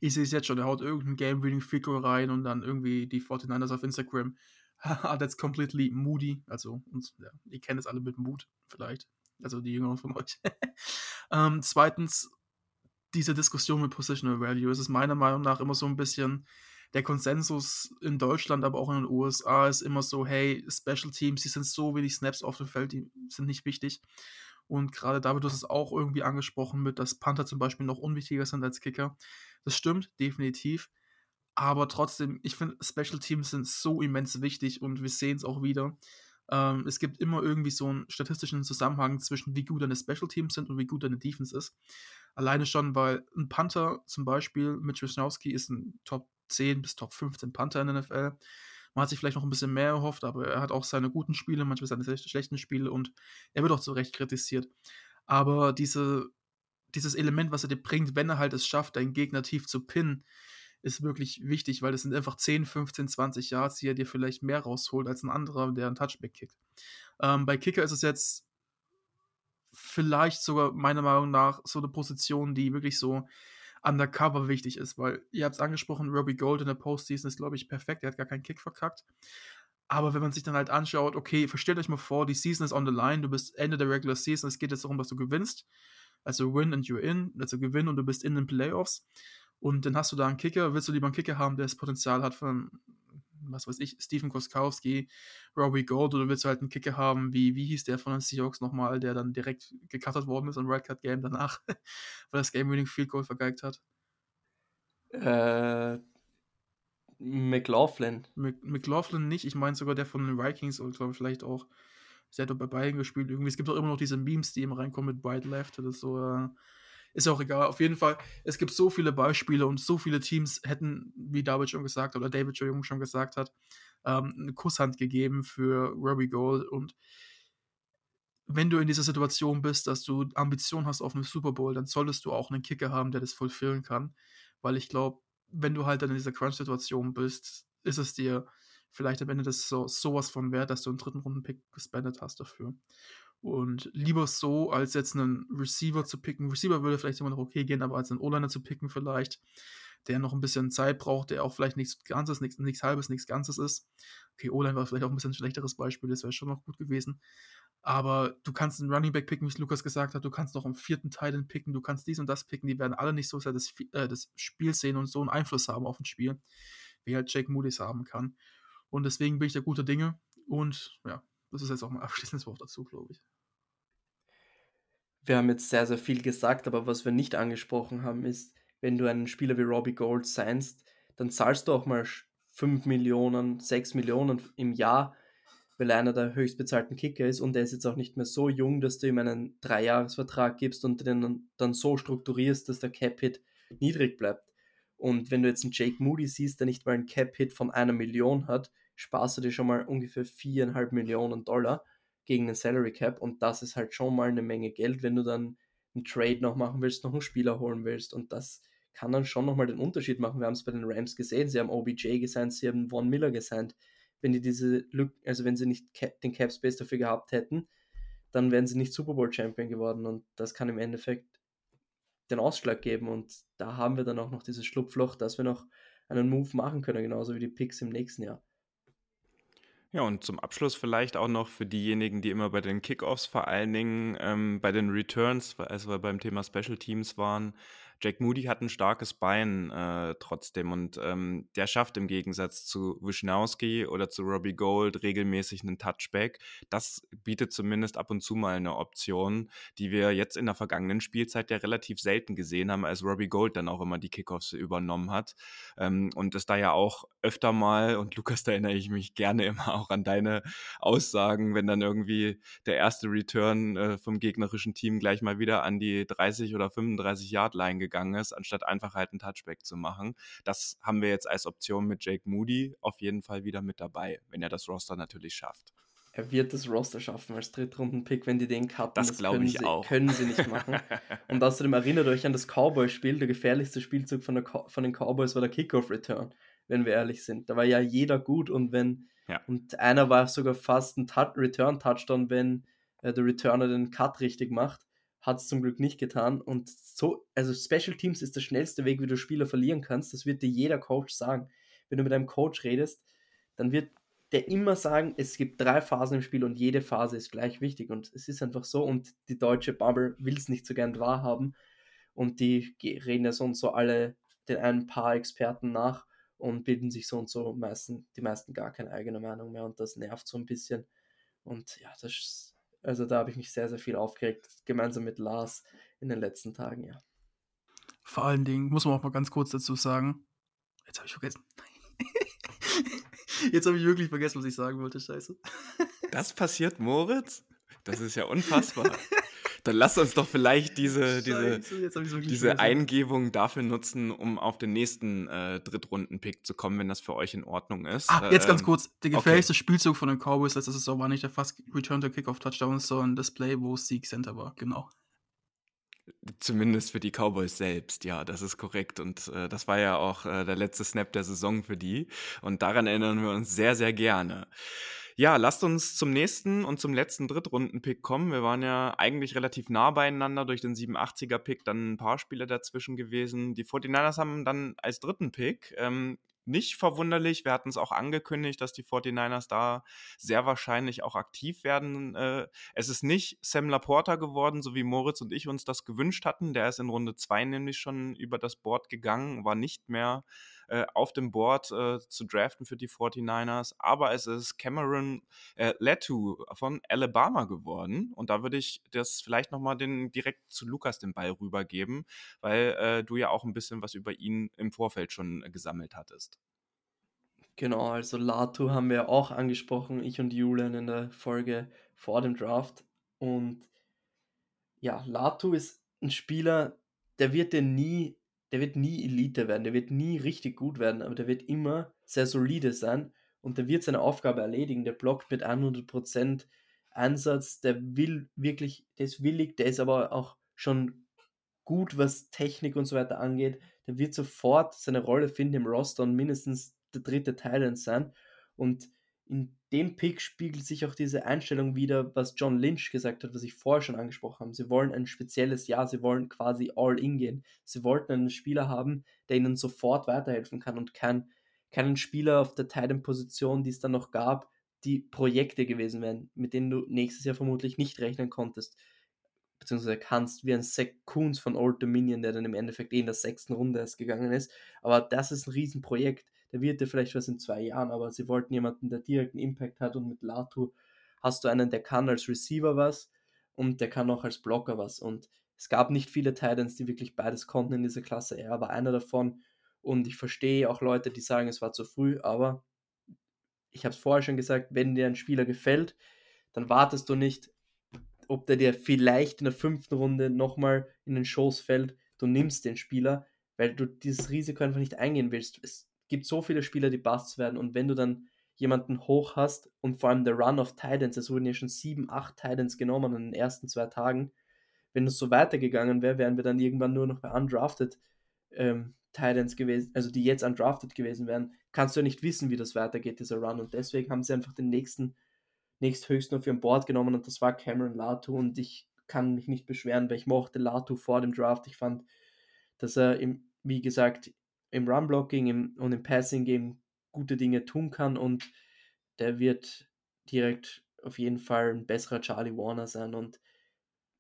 Ich sehe es jetzt schon, der haut irgendein Game-Reading-Fico rein und dann irgendwie die 49ers auf Instagram. Haha, *laughs* that's completely moody. Also, und, ja, ihr kennt es alle mit Mut, vielleicht. Also die Jüngeren von euch. *laughs* ähm, zweitens, diese Diskussion mit Positional Value. Es ist meiner Meinung nach immer so ein bisschen der Konsensus in Deutschland, aber auch in den USA ist immer so, hey, Special Teams, die sind so wenig Snaps auf dem Feld, die sind nicht wichtig. Und gerade David, du hast es auch irgendwie angesprochen mit, dass Panther zum Beispiel noch unwichtiger sind als Kicker. Das stimmt, definitiv. Aber trotzdem, ich finde, Special Teams sind so immens wichtig und wir sehen es auch wieder. Ähm, es gibt immer irgendwie so einen statistischen Zusammenhang zwischen, wie gut deine Special Teams sind und wie gut deine Defense ist. Alleine schon, weil ein Panther zum Beispiel, Mitch Wisnowski ist ein Top 10 bis Top 15 Panther in der NFL. Man hat sich vielleicht noch ein bisschen mehr erhofft, aber er hat auch seine guten Spiele, manchmal seine schlechten Spiele und er wird auch zu Recht kritisiert. Aber diese, dieses Element, was er dir bringt, wenn er halt es schafft, deinen Gegner tief zu pinnen, ist wirklich wichtig, weil das sind einfach 10, 15, 20 Yards, die er dir vielleicht mehr rausholt als ein anderer, der einen Touchback kickt. Ähm, bei Kicker ist es jetzt vielleicht sogar meiner Meinung nach so eine Position, die wirklich so undercover wichtig ist, weil ihr habt es angesprochen, Robbie Gold in der Postseason ist, glaube ich, perfekt. Er hat gar keinen Kick verkackt. Aber wenn man sich dann halt anschaut, okay, verstellt euch mal vor, die Season ist on the line, du bist Ende der Regular Season, es geht jetzt darum, dass du gewinnst. Also win and you're in, also gewinn und du bist in den Playoffs. Und dann hast du da einen Kicker, willst du lieber einen Kicker haben, der das Potenzial hat von was weiß ich, Stephen Koskowski, Robbie Gold oder willst du halt einen Kicker haben, wie, wie hieß der von den Seahawks nochmal, der dann direkt gecuttert worden ist im Wildcard Game danach, *laughs* weil das Game Winning Field Goal vergeigt hat? Äh, McLaughlin. McLaughlin nicht, ich meine sogar der von den Vikings oder glaube ich vielleicht auch. Der hat doch bei Bayern gespielt. Irgendwie, es gibt auch immer noch diese Memes, die immer reinkommen mit White Left oder so. Äh, ist auch egal. Auf jeden Fall, es gibt so viele Beispiele und so viele Teams hätten, wie David schon gesagt oder David schon gesagt hat, ähm, eine Kusshand gegeben für Robbie Gold. Und wenn du in dieser Situation bist, dass du Ambition hast auf einen Super Bowl, dann solltest du auch einen Kicker haben, der das fulfillen kann. Weil ich glaube, wenn du halt dann in dieser Crunch-Situation bist, ist es dir vielleicht am Ende des so, sowas von wert, dass du einen dritten Runden-Pick gespendet hast dafür. Und lieber so, als jetzt einen Receiver zu picken. Receiver würde vielleicht immer noch okay gehen, aber als einen O-Liner zu picken vielleicht, der noch ein bisschen Zeit braucht, der auch vielleicht nichts Ganzes, nichts, nichts Halbes, nichts Ganzes ist. Okay, O-Line war vielleicht auch ein bisschen ein schlechteres Beispiel, das wäre schon noch gut gewesen. Aber du kannst einen Running Back picken, wie es Lukas gesagt hat, du kannst noch einen vierten Titan picken, du kannst dies und das picken, die werden alle nicht so sehr das, äh, das Spiel sehen und so einen Einfluss haben auf ein Spiel, wie halt Jake Moody's haben kann. Und deswegen bin ich da guter Dinge und ja, das ist jetzt auch mein abschließendes Wort dazu, glaube ich. Wir haben jetzt sehr, sehr viel gesagt, aber was wir nicht angesprochen haben, ist, wenn du einen Spieler wie Robbie Gold seinst, dann zahlst du auch mal 5 Millionen, 6 Millionen im Jahr, weil er einer der höchstbezahlten Kicker ist und er ist jetzt auch nicht mehr so jung, dass du ihm einen Dreijahresvertrag gibst und den dann so strukturierst, dass der Cap-Hit niedrig bleibt. Und wenn du jetzt einen Jake Moody siehst, der nicht mal einen Cap-Hit von einer Million hat, sparst du dir schon mal ungefähr viereinhalb Millionen Dollar gegen den Salary Cap und das ist halt schon mal eine Menge Geld, wenn du dann einen Trade noch machen willst, noch einen Spieler holen willst und das kann dann schon nochmal den Unterschied machen. Wir haben es bei den Rams gesehen, sie haben OBJ gesigned, sie haben Von Miller gesigned. Wenn die diese Lücke, also wenn sie nicht den Cap Space dafür gehabt hätten, dann wären sie nicht Super Bowl Champion geworden und das kann im Endeffekt den Ausschlag geben und da haben wir dann auch noch dieses Schlupfloch, dass wir noch einen Move machen können, genauso wie die Picks im nächsten Jahr. Ja, und zum Abschluss vielleicht auch noch für diejenigen, die immer bei den Kickoffs vor allen Dingen ähm, bei den Returns, also beim Thema Special Teams waren, Jake Moody hat ein starkes Bein äh, trotzdem und ähm, der schafft im Gegensatz zu Wisnowski oder zu Robbie Gold regelmäßig einen Touchback. Das bietet zumindest ab und zu mal eine Option, die wir jetzt in der vergangenen Spielzeit ja relativ selten gesehen haben, als Robbie Gold dann auch immer die Kickoffs übernommen hat. Ähm, und es da ja auch öfter mal, und Lukas, da erinnere ich mich gerne immer auch an deine Aussagen, wenn dann irgendwie der erste Return äh, vom gegnerischen Team gleich mal wieder an die 30 oder 35 Yard Line gegangen ist, anstatt einfach halt einen Touchback zu machen. Das haben wir jetzt als Option mit Jake Moody auf jeden Fall wieder mit dabei, wenn er das Roster natürlich schafft. Er wird das Roster schaffen als Drittrunden-Pick, wenn die den cutten. Das, das glaube ich sie, auch. Können sie nicht machen. *laughs* Und außerdem erinnert euch an das Cowboy-Spiel. Der gefährlichste Spielzug von, der, von den Cowboys war der Kickoff-Return, wenn wir ehrlich sind. Da war ja jeder gut und wenn ja. und einer war sogar fast ein Return-Touchdown, wenn äh, der Returner den Cut richtig macht. Hat es zum Glück nicht getan. Und so, also Special Teams ist der schnellste Weg, wie du Spieler verlieren kannst. Das wird dir jeder Coach sagen. Wenn du mit einem Coach redest, dann wird der immer sagen, es gibt drei Phasen im Spiel und jede Phase ist gleich wichtig. Und es ist einfach so. Und die deutsche Bubble will es nicht so gern wahrhaben. Und die reden ja so und so alle den ein paar Experten nach und bilden sich so und so meisten, die meisten gar keine eigene Meinung mehr. Und das nervt so ein bisschen. Und ja, das ist, also da habe ich mich sehr, sehr viel aufgeregt, gemeinsam mit Lars in den letzten Tagen, ja. Vor allen Dingen muss man auch mal ganz kurz dazu sagen, jetzt habe ich vergessen. *laughs* Jetzt habe ich wirklich vergessen, was ich sagen wollte. Scheiße. Das passiert, Moritz? Das ist ja unfassbar. *laughs* Dann lasst uns doch vielleicht diese, diese, diese Eingebung dafür nutzen, um auf den nächsten äh, Drittrunden-Pick zu kommen, wenn das für euch in Ordnung ist. Ah, jetzt ganz ähm, kurz. Der gefährlichste okay. Spielzug von den Cowboys letzte Saison war nicht der fast Return to Kickoff Touchdown, sondern das Play, wo Sieg Center war. Genau. Zumindest für die Cowboys selbst, ja, das ist korrekt. Und äh, das war ja auch äh, der letzte Snap der Saison für die. Und daran erinnern wir uns sehr, sehr gerne. Ja, lasst uns zum nächsten und zum letzten Drittrunden-Pick kommen. Wir waren ja eigentlich relativ nah beieinander durch den 87er-Pick, dann ein paar Spiele dazwischen gewesen. Die 49ers haben dann als dritten Pick ähm, nicht verwunderlich. Wir hatten es auch angekündigt, dass die 49ers da sehr wahrscheinlich auch aktiv werden. Äh, es ist nicht Sam Laporta geworden, so wie Moritz und ich uns das gewünscht hatten. Der ist in Runde 2 nämlich schon über das Board gegangen, war nicht mehr äh, auf dem Board äh, zu draften für die 49ers. Aber es ist Cameron äh, Letu von Alabama geworden. Und da würde ich das vielleicht nochmal direkt zu Lukas den Ball rübergeben, weil äh, du ja auch ein bisschen was über ihn im Vorfeld schon gesammelt hattest. Genau, also Latu haben wir auch angesprochen, ich und Julian in der Folge vor dem Draft. Und ja, Latu ist ein Spieler, der wird dir nie der wird nie Elite werden, der wird nie richtig gut werden, aber der wird immer sehr solide sein und der wird seine Aufgabe erledigen. Der blockt mit 100% Einsatz, der will wirklich, der ist willig, der ist aber auch schon gut, was Technik und so weiter angeht. Der wird sofort seine Rolle finden im Roster und mindestens der dritte Teil sein. Und in dem Pick spiegelt sich auch diese Einstellung wieder, was John Lynch gesagt hat, was ich vorher schon angesprochen habe. Sie wollen ein spezielles Jahr, sie wollen quasi all in gehen. Sie wollten einen Spieler haben, der ihnen sofort weiterhelfen kann und kein, keinen Spieler auf der Titan-Position, die es dann noch gab, die Projekte gewesen wären, mit denen du nächstes Jahr vermutlich nicht rechnen konntest, beziehungsweise kannst, wie ein Zach Coons von Old Dominion, der dann im Endeffekt eh in der sechsten Runde erst gegangen ist. Aber das ist ein Riesenprojekt der wird ja vielleicht was in zwei Jahren, aber sie wollten jemanden, der direkten Impact hat und mit Latu hast du einen, der kann als Receiver was und der kann auch als Blocker was und es gab nicht viele Titans, die wirklich beides konnten in dieser Klasse. Er war einer davon und ich verstehe auch Leute, die sagen, es war zu früh, aber ich habe es vorher schon gesagt, wenn dir ein Spieler gefällt, dann wartest du nicht, ob der dir vielleicht in der fünften Runde nochmal in den Schoß fällt. Du nimmst den Spieler, weil du dieses Risiko einfach nicht eingehen willst. Es gibt so viele Spieler, die Busts werden. Und wenn du dann jemanden hoch hast und vor allem der Run of Titans, es wurden ja schon sieben, acht Titans genommen in den ersten zwei Tagen, wenn es so weitergegangen wäre, wären wir dann irgendwann nur noch bei undrafted ähm, Titans gewesen, also die jetzt undrafted gewesen wären, kannst du ja nicht wissen, wie das weitergeht, dieser Run. Und deswegen haben sie einfach den nächsten, nächsthöchsten auf ihren Board genommen. Und das war Cameron Latu. Und ich kann mich nicht beschweren, weil ich mochte Latu vor dem Draft, ich fand, dass er, im, wie gesagt, im Run-Blocking und im Passing-Game gute Dinge tun kann und der wird direkt auf jeden Fall ein besserer Charlie Warner sein und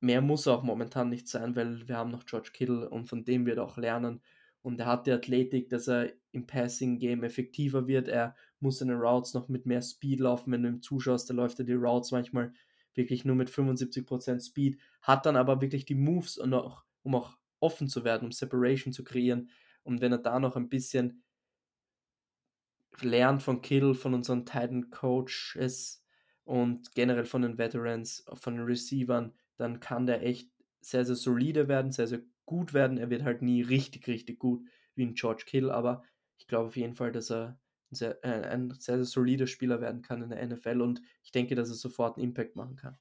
mehr muss er auch momentan nicht sein, weil wir haben noch George Kittle und von dem wird auch lernen. Und er hat die Athletik, dass er im Passing-Game effektiver wird. Er muss seine Routes noch mit mehr Speed laufen. Wenn du ihm zuschaust, da läuft er die Routes manchmal wirklich nur mit 75% Speed, hat dann aber wirklich die Moves, und auch, um auch offen zu werden, um Separation zu kreieren. Und wenn er da noch ein bisschen lernt von Kittle, von unseren Titan Coaches und generell von den Veterans, von den Receivern, dann kann der echt sehr, sehr solide werden, sehr, sehr gut werden. Er wird halt nie richtig, richtig gut wie ein George Kittle, aber ich glaube auf jeden Fall, dass er ein sehr, äh, ein sehr, sehr solider Spieler werden kann in der NFL und ich denke, dass er sofort einen Impact machen kann.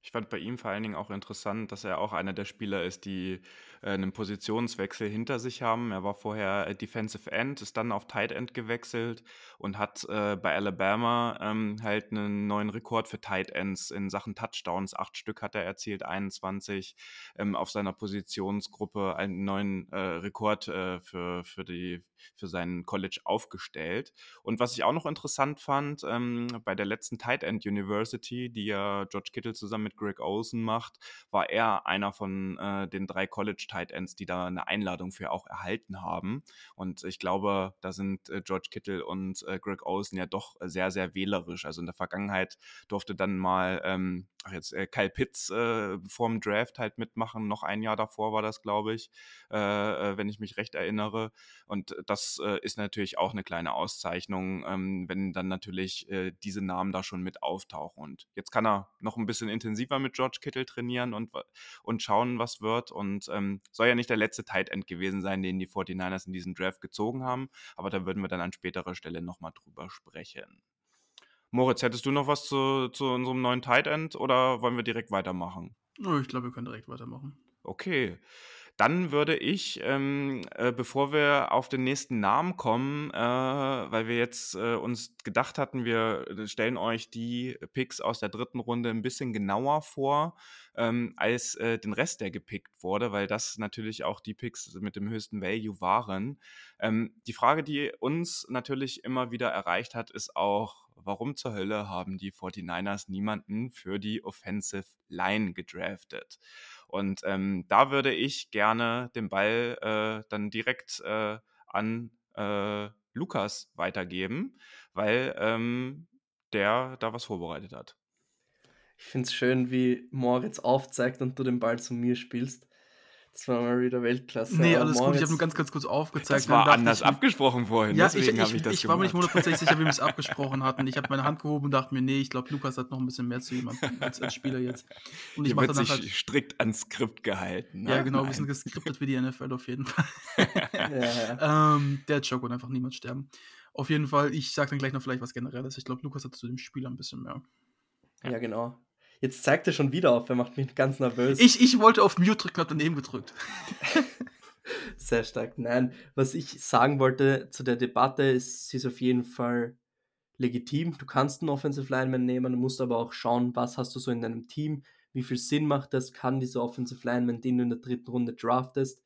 Ich fand bei ihm vor allen Dingen auch interessant, dass er auch einer der Spieler ist, die äh, einen Positionswechsel hinter sich haben. Er war vorher äh, Defensive End, ist dann auf Tight End gewechselt und hat äh, bei Alabama ähm, halt einen neuen Rekord für Tight Ends in Sachen Touchdowns. Acht Stück hat er erzielt, 21 ähm, auf seiner Positionsgruppe, einen neuen äh, Rekord äh, für, für, die, für seinen College aufgestellt. Und was ich auch noch interessant fand, ähm, bei der letzten Tight End University, die ja George Kittle zusammen mit Greg Olsen macht, war er einer von äh, den drei College Tight Ends, die da eine Einladung für auch erhalten haben. Und ich glaube, da sind äh, George Kittle und äh, Greg Olsen ja doch sehr, sehr wählerisch. Also in der Vergangenheit durfte dann mal ähm, ach jetzt äh, Kyle Pitts äh, vorm Draft halt mitmachen. Noch ein Jahr davor war das, glaube ich, äh, äh, wenn ich mich recht erinnere. Und das ist natürlich auch eine kleine Auszeichnung, ähm, wenn dann natürlich diese Namen da schon mit auftauchen. Und jetzt kann er noch ein bisschen intensiver mit George Kittle trainieren und, und schauen, was wird. Und ähm, soll ja nicht der letzte Tight End gewesen sein, den die 49ers in diesen Draft gezogen haben. Aber da würden wir dann an späterer Stelle nochmal drüber sprechen. Moritz, hättest du noch was zu, zu unserem neuen Tight End oder wollen wir direkt weitermachen? Ich glaube, wir können direkt weitermachen. Okay. Dann würde ich, ähm, äh, bevor wir auf den nächsten Namen kommen, äh, weil wir jetzt äh, uns gedacht hatten, wir äh, stellen euch die Picks aus der dritten Runde ein bisschen genauer vor ähm, als äh, den Rest, der gepickt wurde, weil das natürlich auch die Picks mit dem höchsten Value waren. Ähm, die Frage, die uns natürlich immer wieder erreicht hat, ist auch, warum zur Hölle haben die 49ers niemanden für die Offensive Line gedraftet? Und ähm, da würde ich gerne den Ball äh, dann direkt äh, an äh, Lukas weitergeben, weil ähm, der da was vorbereitet hat. Ich finde es schön, wie Moritz aufzeigt und du den Ball zu mir spielst. Das war mal wieder Weltklasse. Nee, alles gut. Ich habe nur ganz, ganz kurz aufgezeigt. Das war anders ich, abgesprochen vorhin. Ja, deswegen habe ich das Ich gemacht. war mir nicht hundertprozentig sicher, wie wir es *laughs* abgesprochen hatten. Ich habe meine Hand gehoben und dachte mir, nee, ich glaube, Lukas hat noch ein bisschen mehr zu jemandem als, als Spieler jetzt. Und ich wird sich halt, strikt ans Skript gehalten. Ne? Ja, genau. Nein. Wir sind geskriptet wie die NFL auf jeden Fall. *laughs* ja. ähm, der Joke wird einfach niemand sterben. Auf jeden Fall, ich sage dann gleich noch vielleicht was Generelles. Ich glaube, Lukas hat zu dem Spieler ein bisschen mehr. Ja, genau. Jetzt zeigt er schon wieder auf, er macht mich ganz nervös. Ich, ich wollte auf Mute drücken, hab daneben gedrückt. *laughs* Sehr stark. Nein, was ich sagen wollte zu der Debatte ist, sie ist auf jeden Fall legitim. Du kannst einen Offensive Lineman nehmen, du musst aber auch schauen, was hast du so in deinem Team, wie viel Sinn macht das, kann dieser Offensive Lineman, den du in der dritten Runde draftest,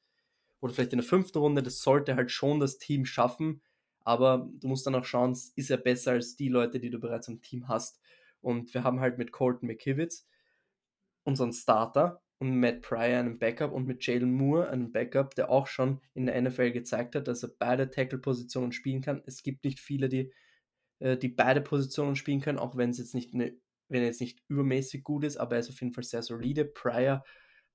oder vielleicht in der fünften Runde, das sollte halt schon das Team schaffen, aber du musst dann auch schauen, ist er besser als die Leute, die du bereits im Team hast. Und wir haben halt mit Colton McKivitz unseren Starter und Matt Pryor einen Backup und mit Jalen Moore einen Backup, der auch schon in der NFL gezeigt hat, dass er beide Tackle-Positionen spielen kann. Es gibt nicht viele, die, äh, die beide Positionen spielen können, auch wenn es jetzt nicht eine, wenn er jetzt nicht übermäßig gut ist, aber er ist auf jeden Fall sehr solide. Pryor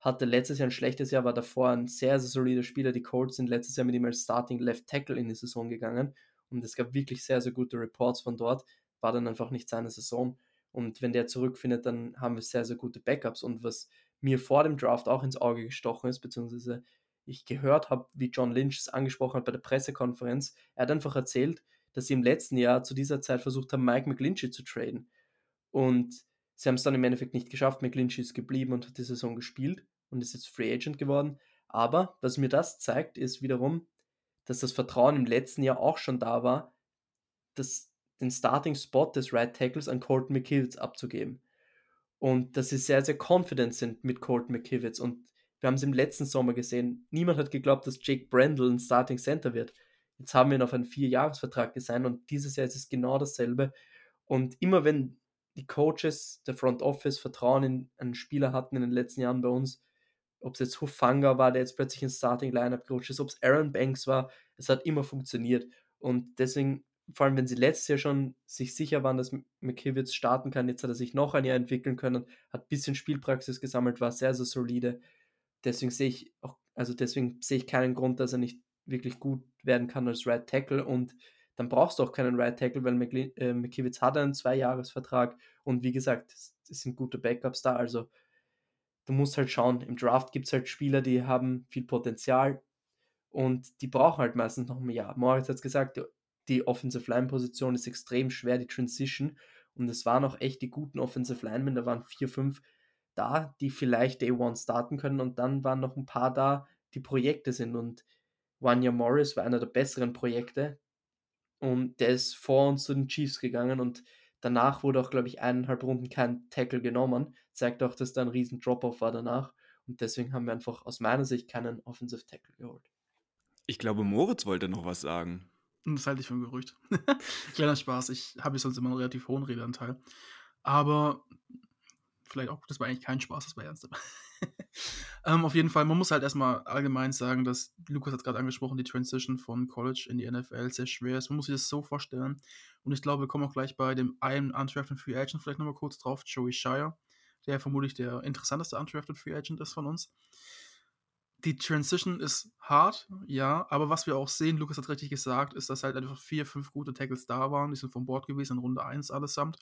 hatte letztes Jahr ein schlechtes Jahr, war davor ein sehr, sehr solider Spieler. Die Colts sind letztes Jahr mit ihm als Starting Left Tackle in die Saison gegangen und es gab wirklich sehr, sehr gute Reports von dort. War dann einfach nicht seine Saison. Und wenn der zurückfindet, dann haben wir sehr, sehr gute Backups. Und was mir vor dem Draft auch ins Auge gestochen ist, beziehungsweise ich gehört habe, wie John Lynch es angesprochen hat bei der Pressekonferenz, er hat einfach erzählt, dass sie im letzten Jahr zu dieser Zeit versucht haben, Mike McGlinchey zu traden. Und sie haben es dann im Endeffekt nicht geschafft. McGlinchey ist geblieben und hat die Saison gespielt und ist jetzt Free Agent geworden. Aber was mir das zeigt, ist wiederum, dass das Vertrauen im letzten Jahr auch schon da war, dass den Starting Spot des Right Tackles an Colton McKivitz abzugeben. Und dass sie sehr, sehr confident sind mit Colton McKivitz. Und wir haben es im letzten Sommer gesehen. Niemand hat geglaubt, dass Jake Brandle ein Starting Center wird. Jetzt haben wir ihn auf einen Vierjahresvertrag gesigned und dieses Jahr ist es genau dasselbe. Und immer wenn die Coaches, der Front Office Vertrauen in einen Spieler hatten in den letzten Jahren bei uns. Ob es jetzt Hufanga war, der jetzt plötzlich ein Starting Lineup Coach ist, ob es Aaron Banks war, es hat immer funktioniert. Und deswegen, vor allem wenn sie letztes Jahr schon sich sicher waren, dass McKivitz starten kann, jetzt hat er sich noch ein Jahr entwickeln können, hat ein bisschen Spielpraxis gesammelt, war sehr, sehr solide. Deswegen sehe ich auch, also deswegen sehe ich keinen Grund, dass er nicht wirklich gut werden kann als Right Tackle und dann brauchst du auch keinen Right Tackle, weil äh, McKivitz hat einen Zweijahresvertrag und wie gesagt, es sind gute Backups da. Also du musst halt schauen, im Draft gibt es halt Spieler, die haben viel Potenzial und die brauchen halt meistens noch ein Jahr. Moritz hat es gesagt, die Offensive Line Position ist extrem schwer, die Transition und es waren auch echt die guten Offensive Linemen, da waren vier, fünf da, die vielleicht Day One starten können und dann waren noch ein paar da, die Projekte sind und Wanya Morris war einer der besseren Projekte, und der ist vor uns zu den Chiefs gegangen und danach wurde auch, glaube ich, eineinhalb Runden kein Tackle genommen. Zeigt auch, dass da ein riesen Drop-Off war danach. Und deswegen haben wir einfach aus meiner Sicht keinen Offensive Tackle geholt. Ich glaube, Moritz wollte noch was sagen. Das halte ich für ein Gerücht. *laughs* Kleiner Spaß. Ich habe sonst immer einen relativ hohen Redeanteil. Aber vielleicht auch, das war eigentlich kein Spaß, das war ernst. *laughs* ähm, auf jeden Fall, man muss halt erstmal allgemein sagen, dass, Lukas hat gerade angesprochen, die Transition von College in die NFL sehr schwer ist. Man muss sich das so vorstellen. Und ich glaube, wir kommen auch gleich bei dem einen Undrafted Free Agent vielleicht nochmal kurz drauf, Joey Shire, der vermutlich der interessanteste Undrafted Free Agent ist von uns. Die Transition ist hart, ja, aber was wir auch sehen, Lukas hat richtig gesagt, ist, dass halt einfach vier, fünf gute Tackles da waren. Die sind vom Bord gewesen in Runde 1 allesamt.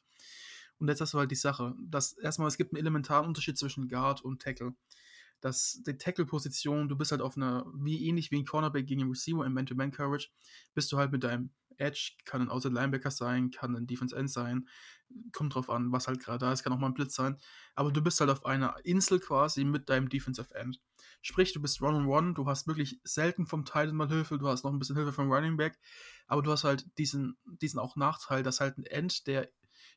Und jetzt hast du halt die Sache, dass erstmal es gibt einen elementaren Unterschied zwischen Guard und Tackle. Dass die Tackle-Position, du bist halt auf einer, wie ähnlich wie ein Cornerback gegen einen Receiver im Man-to-Man-Coverage, bist du halt mit deinem Edge, kann ein Outside Linebacker sein, kann ein Defense End sein, kommt drauf an, was halt gerade da ist, kann auch mal ein Blitz sein, aber du bist halt auf einer Insel quasi mit deinem Defensive End. Sprich, du bist One-on-One, du hast wirklich selten vom Titan mal Hilfe, du hast noch ein bisschen Hilfe vom Running Back, aber du hast halt diesen, diesen auch Nachteil, dass halt ein End, der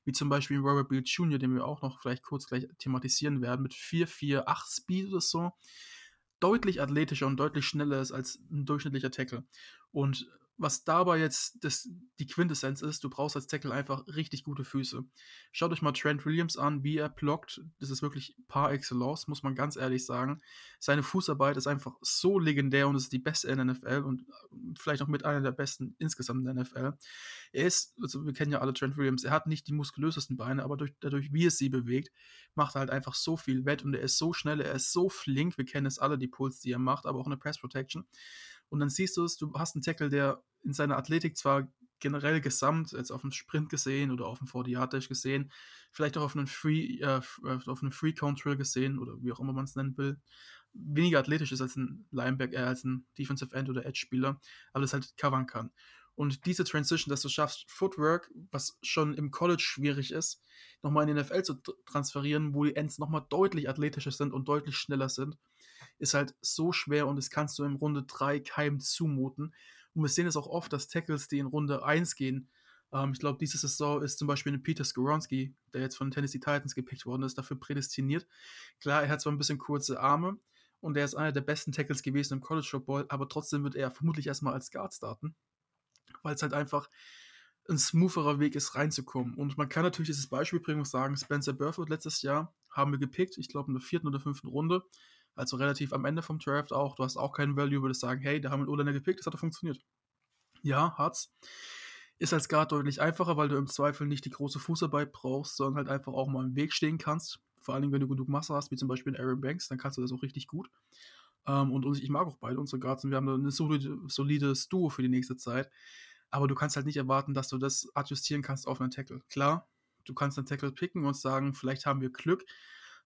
wie zum Beispiel Robert Beal Jr., den wir auch noch vielleicht kurz gleich thematisieren werden, mit 4-4-8 Speed oder so, deutlich athletischer und deutlich schneller ist als ein durchschnittlicher Tackle. Und was dabei jetzt das, die Quintessenz ist, du brauchst als Tackle einfach richtig gute Füße. Schaut euch mal Trent Williams an, wie er blockt. Das ist wirklich par excellence, muss man ganz ehrlich sagen. Seine Fußarbeit ist einfach so legendär und ist die beste in der NFL und vielleicht auch mit einer der besten insgesamt in der NFL. Er ist, also wir kennen ja alle Trent Williams, er hat nicht die muskulösesten Beine, aber durch, dadurch, wie es sie bewegt, macht er halt einfach so viel Wett und er ist so schnell, er ist so flink. Wir kennen es alle, die Puls, die er macht, aber auch eine Press Protection. Und dann siehst du es, du hast einen Tackle, der in seiner Athletik zwar generell gesamt, jetzt auf dem Sprint gesehen oder auf dem 40-Yard-Dash gesehen, vielleicht auch auf einem Free, äh, auf einem Free Control gesehen oder wie auch immer man es nennen will, weniger athletisch ist als ein Linebacker, äh, als ein Defensive End oder Edge-Spieler, aber das halt covern kann. Und diese Transition, dass du schaffst, Footwork, was schon im College schwierig ist, nochmal in die NFL zu transferieren, wo die Ends nochmal deutlich athletischer sind und deutlich schneller sind, ist halt so schwer und das kannst du in Runde 3 keinem zumuten. Und wir sehen es auch oft, dass Tackles, die in Runde 1 gehen, ähm, ich glaube, diese Saison ist zum Beispiel ein Peter Skoronski, der jetzt von Tennessee Titans gepickt worden ist, dafür prädestiniert. Klar, er hat zwar ein bisschen kurze Arme und er ist einer der besten Tackles gewesen im College Football, aber trotzdem wird er vermutlich erstmal als Guard starten, weil es halt einfach ein smootherer Weg ist, reinzukommen. Und man kann natürlich dieses Beispiel bringen und sagen, Spencer Burford letztes Jahr haben wir gepickt, ich glaube in der vierten oder fünften Runde, also relativ am Ende vom Draft auch. Du hast auch keinen Value, würdest sagen, hey, da haben wir O-Liner gepickt, das hat doch funktioniert. Ja, hat's. Ist als Guard deutlich einfacher, weil du im Zweifel nicht die große Fußarbeit brauchst, sondern halt einfach auch mal im Weg stehen kannst. Vor allem, wenn du genug Masse hast, wie zum Beispiel in Aaron Banks, dann kannst du das auch richtig gut. Ähm, und ich mag auch beide unsere Guards und wir haben ein solide, solides Duo für die nächste Zeit. Aber du kannst halt nicht erwarten, dass du das adjustieren kannst auf einen Tackle. Klar, du kannst einen Tackle picken und sagen, vielleicht haben wir Glück,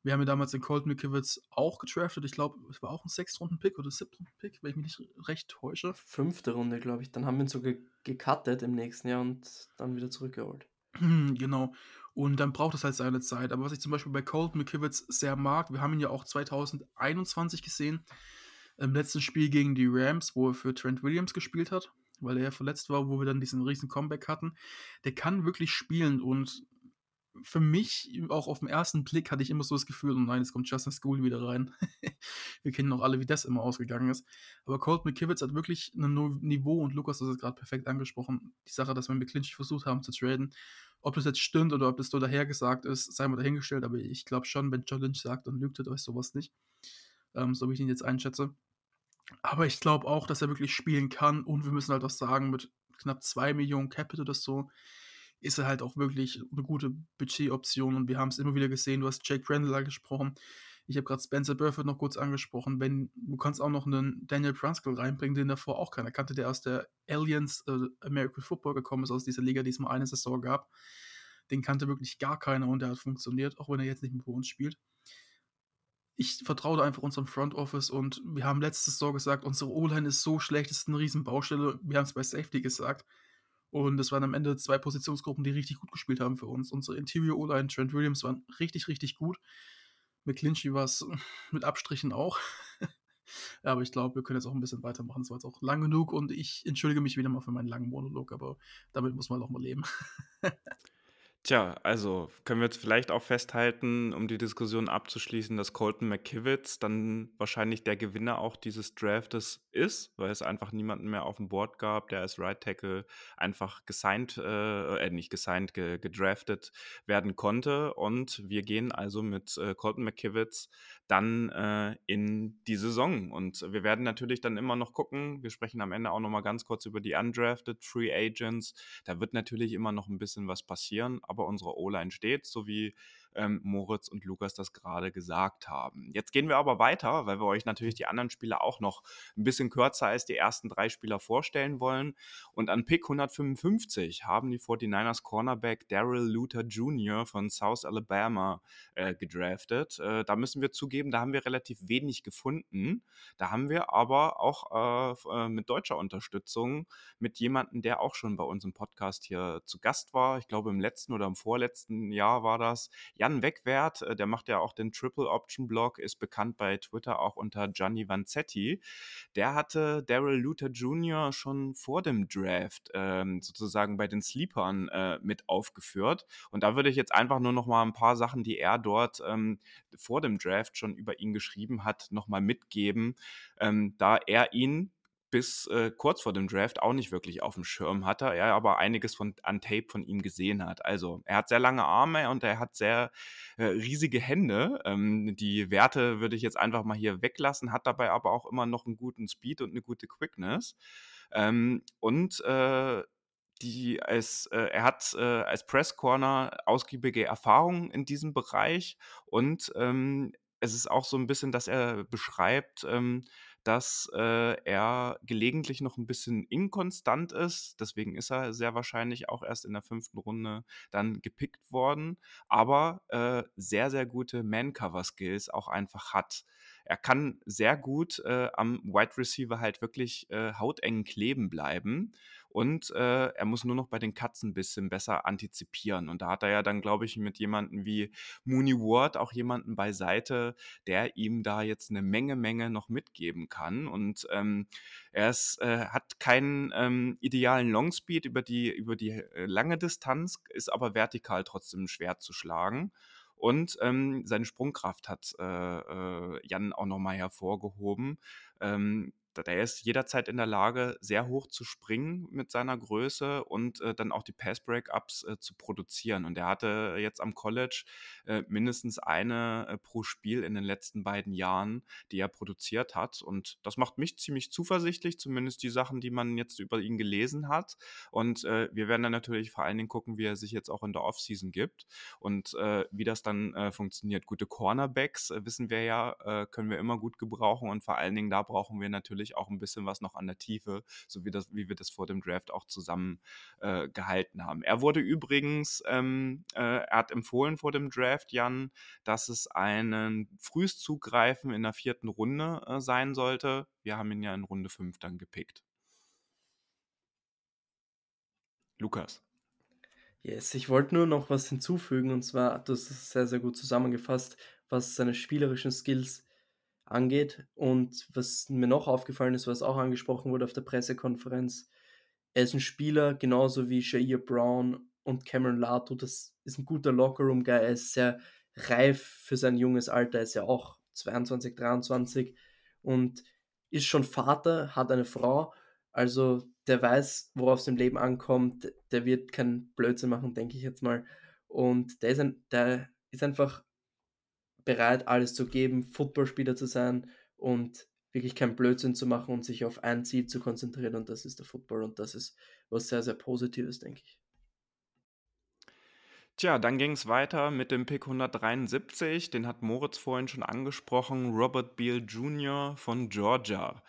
wir haben ja damals den Colt McKivitz auch getraftet. Ich glaube, es war auch ein Sechstrunden-Pick oder Siebtrunden-Pick, wenn ich mich nicht recht täusche. Fünfte Runde, glaube ich. Dann haben wir ihn so ge gecuttet im nächsten Jahr und dann wieder zurückgeholt. *clears throat* Genau. Und dann braucht es halt seine Zeit. Aber was ich zum Beispiel bei Colt McKivitz sehr mag, wir haben ihn ja auch 2021 gesehen, im letzten Spiel gegen die Rams, wo er für Trent Williams gespielt hat, weil er ja verletzt war, wo wir dann diesen riesen Comeback hatten. Der kann wirklich spielen und für mich, auch auf den ersten Blick, hatte ich immer so das Gefühl, oh nein, jetzt kommt Justin School wieder rein. *laughs* Wir kennen noch alle, wie das immer ausgegangen ist. Aber Colt McKivitz hat wirklich ein Niveau und Lukas hat es gerade perfekt angesprochen. Die Sache, dass wir mit Clinch versucht haben zu traden. Ob das jetzt stimmt oder ob das so dahergesagt ist, sei mal dahingestellt. Aber ich glaube schon, wenn John Lynch sagt, dann lügt er euch sowas nicht. Ähm, so wie ich ihn jetzt einschätze. Aber ich glaube auch, dass er wirklich spielen kann. Und wir müssen halt auch sagen, mit knapp 2 Millionen Capital oder so, ist er halt auch wirklich eine gute Budgetoption. Und wir haben es immer wieder gesehen. Du hast Jake Randall angesprochen. Ich habe gerade Spencer Burford noch kurz angesprochen. Wenn, du kannst auch noch einen Daniel Brunskill reinbringen, den davor auch keiner kannte, der aus der Aliens äh, American Football gekommen ist, aus dieser Liga, die es mal eine Saison gab. Den kannte wirklich gar keiner und der hat funktioniert, auch wenn er jetzt nicht mehr bei uns spielt ich vertraue einfach unserem Front Office und wir haben letztes Saison gesagt, unsere O-Line ist so schlecht, es ist eine riesen Baustelle. Wir haben es bei Safety gesagt. Und es waren am Ende zwei Positionsgruppen, die richtig gut gespielt haben für uns. Unsere Interior O-Line, Trent Williams, waren richtig, richtig gut. Mit Clinchy war es *laughs* mit Abstrichen auch. ja, *laughs* aber ich glaube, wir können jetzt auch ein bisschen weitermachen. Es war jetzt auch lang genug und ich entschuldige mich wieder mal für meinen langen Monolog, aber damit muss man auch mal leben. *laughs* Tja, also können wir jetzt vielleicht auch festhalten, um die Diskussion abzuschließen, dass Colton McKivitz dann wahrscheinlich der Gewinner auch dieses Draftes ist, weil es einfach niemanden mehr auf dem Board gab, der als Right Tackle einfach gesigned, äh, äh nicht gesigned, ge gedraftet werden konnte. Und wir gehen also mit äh, Colton McKivitz dann äh, in die Saison. Und wir werden natürlich dann immer noch gucken. Wir sprechen am Ende auch noch mal ganz kurz über die undrafted Free Agents. Da wird natürlich immer noch ein bisschen was passieren aber unsere O-Line steht, so wie ähm, Moritz und Lukas das gerade gesagt haben. Jetzt gehen wir aber weiter, weil wir euch natürlich die anderen Spieler auch noch ein bisschen kürzer als die ersten drei Spieler vorstellen wollen. Und an Pick 155 haben die 49ers Cornerback Daryl Luther Jr. von South Alabama äh, gedraftet. Äh, da müssen wir zugeben, da haben wir relativ wenig gefunden. Da haben wir aber auch äh, äh mit deutscher Unterstützung mit jemandem, der auch schon bei uns im Podcast hier zu Gast war. Ich glaube, im letzten oder im vorletzten Jahr war das. Jan Wegwert, äh, der macht ja auch den Triple Option Blog, ist bekannt bei Twitter auch unter Gianni Vanzetti. Der hatte Daryl Luther Jr. schon vor dem Draft ähm, sozusagen bei den Sleepern äh, mit aufgeführt. Und da würde ich jetzt einfach nur noch mal ein paar Sachen, die er dort ähm, vor dem Draft schon über ihn geschrieben hat, noch mal mitgeben, ähm, da er ihn bis äh, kurz vor dem Draft auch nicht wirklich auf dem Schirm hatte, er aber einiges von, an Tape von ihm gesehen hat. Also er hat sehr lange Arme und er hat sehr äh, riesige Hände. Ähm, die Werte würde ich jetzt einfach mal hier weglassen, hat dabei aber auch immer noch einen guten Speed und eine gute Quickness. Ähm, und äh, die als äh, er hat äh, als Press Corner ausgiebige Erfahrung in diesem Bereich und ähm, es ist auch so ein bisschen, dass er beschreibt, ähm, dass äh, er gelegentlich noch ein bisschen inkonstant ist. Deswegen ist er sehr wahrscheinlich auch erst in der fünften Runde dann gepickt worden, aber äh, sehr, sehr gute Man-Cover-Skills auch einfach hat. Er kann sehr gut äh, am Wide Receiver halt wirklich äh, hauteng kleben bleiben und äh, er muss nur noch bei den Cuts ein bisschen besser antizipieren. Und da hat er ja dann, glaube ich, mit jemandem wie Mooney Ward auch jemanden beiseite, der ihm da jetzt eine Menge, Menge noch mitgeben kann. Und ähm, er ist, äh, hat keinen ähm, idealen Longspeed über die, über die äh, lange Distanz, ist aber vertikal trotzdem schwer zu schlagen. Und ähm, seine Sprungkraft hat äh, äh, Jan auch nochmal hervorgehoben. Ähm, der ist jederzeit in der Lage, sehr hoch zu springen mit seiner Größe und äh, dann auch die Pass-Breakups äh, zu produzieren. Und er hatte jetzt am College äh, mindestens eine äh, pro Spiel in den letzten beiden Jahren, die er produziert hat. Und das macht mich ziemlich zuversichtlich, zumindest die Sachen, die man jetzt über ihn gelesen hat. Und äh, wir werden dann natürlich vor allen Dingen gucken, wie er sich jetzt auch in der Offseason gibt und äh, wie das dann funktioniert. Gute Cornerbacks, wissen wir ja, können wir immer gut gebrauchen und vor allen Dingen da brauchen wir natürlich natürlich auch ein bisschen was noch an der Tiefe, so wie, das, wie wir das vor dem Draft auch zusammen äh, gehalten haben. Er wurde übrigens, ähm, äh, er hat empfohlen vor dem Draft, Jan, dass es einen frühes Zugreifen in der vierten Runde äh, sein sollte. Wir haben ihn ja in Runde 5 dann gepickt. Lukas. Yes, ich wollte nur noch was hinzufügen und zwar, du hast es sehr, sehr gut zusammengefasst, was seine spielerischen Skills angeht. Und was mir noch aufgefallen ist, was auch angesprochen wurde auf der Pressekonferenz, er ist ein Spieler, genauso wie Jair Brown und Cameron Lato, das ist ein guter Lockerroom-Guy, er ist sehr reif für sein junges Alter, er ist ja auch 22, 23 und ist schon Vater, hat eine Frau, also der weiß, worauf es im Leben ankommt, der wird keinen Blödsinn machen, denke ich jetzt mal. Und der ist, ein, der ist einfach bereit, alles zu geben, Footballspieler zu sein und wirklich keinen Blödsinn zu machen und sich auf ein Ziel zu konzentrieren und das ist der Football und das ist was sehr, sehr Positives, denke ich. Tja, dann ging es weiter mit dem Pick 173, den hat Moritz vorhin schon angesprochen, Robert Beal Jr. von Georgia.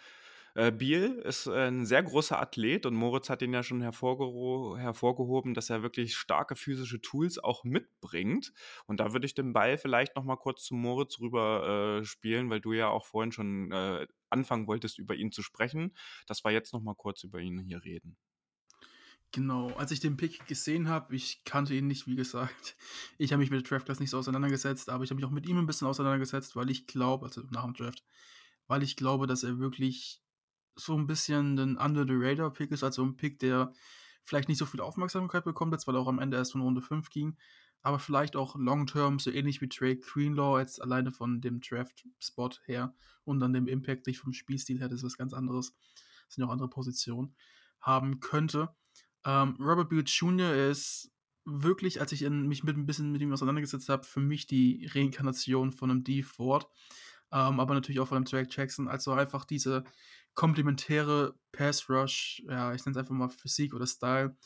Äh, Biel ist äh, ein sehr großer Athlet und Moritz hat ihn ja schon hervorgeho hervorgehoben, dass er wirklich starke physische Tools auch mitbringt. Und da würde ich den Ball vielleicht noch mal kurz zu Moritz rüber äh, spielen, weil du ja auch vorhin schon äh, anfangen wolltest, über ihn zu sprechen. Das war jetzt noch mal kurz über ihn hier reden. Genau, als ich den Pick gesehen habe, ich kannte ihn nicht, wie gesagt. Ich habe mich mit der Draft Class nicht so auseinandergesetzt, aber ich habe mich auch mit ihm ein bisschen auseinandergesetzt, weil ich glaube, also nach dem Draft, weil ich glaube, dass er wirklich so ein bisschen ein Under-the-Radar-Pick ist, also ein Pick, der vielleicht nicht so viel Aufmerksamkeit bekommt, jetzt weil er auch am Ende erst von Runde 5 ging, aber vielleicht auch long-term, so ähnlich wie Drake Greenlaw, jetzt alleine von dem Draft-Spot her und dann dem Impact, nicht vom Spielstil her, das ist was ganz anderes, das sind ja auch andere Positionen, haben könnte. Ähm, Robert Beal Jr. ist wirklich, als ich in, mich mit ein bisschen mit ihm auseinandergesetzt habe, für mich die Reinkarnation von einem D. Ford, ähm, aber natürlich auch von einem Drake Jackson, also einfach diese komplementäre Pass Rush, ja, ich nenne es einfach mal Physik oder Style,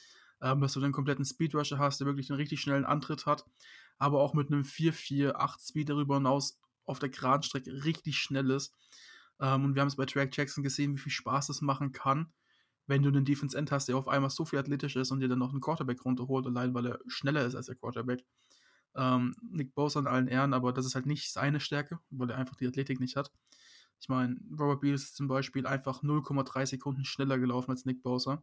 ähm, dass du den kompletten Speed Rusher hast, der wirklich einen richtig schnellen Antritt hat, aber auch mit einem 4-4-8 Speed darüber hinaus auf der geraden Strecke richtig schnell ist. Ähm, und wir haben es bei Track Jackson gesehen, wie viel Spaß das machen kann, wenn du einen Defense End hast, der auf einmal so viel athletisch ist und dir dann noch einen Quarterback runterholt, allein weil er schneller ist als der Quarterback. Ähm, Nick Bosa an allen Ehren, aber das ist halt nicht seine Stärke, weil er einfach die Athletik nicht hat. Ich meine, Robert Beal ist zum Beispiel einfach 0,3 Sekunden schneller gelaufen als Nick Bosa.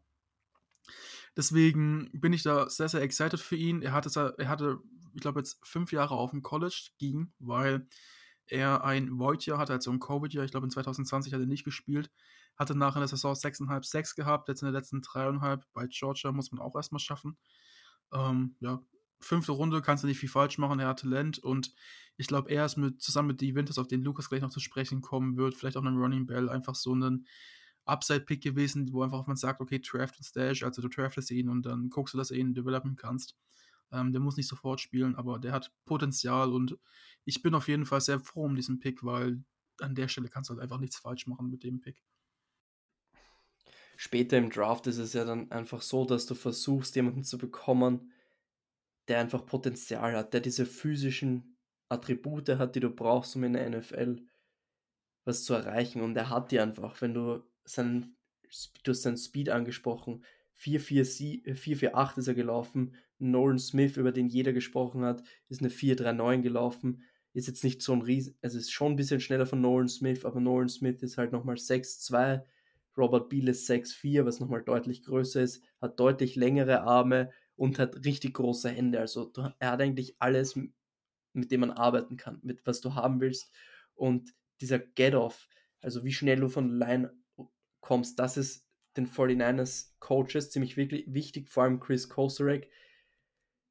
Deswegen bin ich da sehr, sehr excited für ihn. Er hatte, er hatte ich glaube, jetzt fünf Jahre auf dem College ging, weil er ein Void-Jahr hatte, also ein Covid-Jahr. Ich glaube, in 2020 hat er nicht gespielt. Hatte nachher in der Saison 6,5, 6 gehabt. Jetzt in der letzten 3,5 bei Georgia muss man auch erstmal schaffen. Ähm, ja, fünfte Runde kannst du nicht viel falsch machen. Er hat Talent und ich glaube, er ist mit, zusammen mit die Winters, auf den Lukas gleich noch zu sprechen kommen wird, vielleicht auch einen Running Bell, einfach so ein Upside-Pick gewesen, wo einfach man sagt, okay, draft und Stash, also du draftest ihn und dann guckst du, dass du ihn developen kannst. Ähm, der muss nicht sofort spielen, aber der hat Potenzial und ich bin auf jeden Fall sehr froh um diesen Pick, weil an der Stelle kannst du halt einfach nichts falsch machen mit dem Pick. Später im Draft ist es ja dann einfach so, dass du versuchst, jemanden zu bekommen, der einfach Potenzial hat, der diese physischen Attribute hat, die du brauchst, um in der NFL was zu erreichen. Und er hat die einfach, wenn du seinen, du hast seinen Speed angesprochen, 4-4-8 ist er gelaufen. Nolan Smith, über den jeder gesprochen hat, ist eine 4-3-9 gelaufen. Ist jetzt nicht so ein Riesen, also ist schon ein bisschen schneller von Nolan Smith, aber Nolan Smith ist halt nochmal 6-2. Robert Beal ist 6-4, was nochmal deutlich größer ist, hat deutlich längere Arme, und hat richtig große Hände. Also er hat eigentlich alles, mit dem man arbeiten kann, mit was du haben willst. Und dieser Get-Off, also wie schnell du von Line kommst, das ist den 49ers Coaches ziemlich wichtig, vor allem Chris Koserek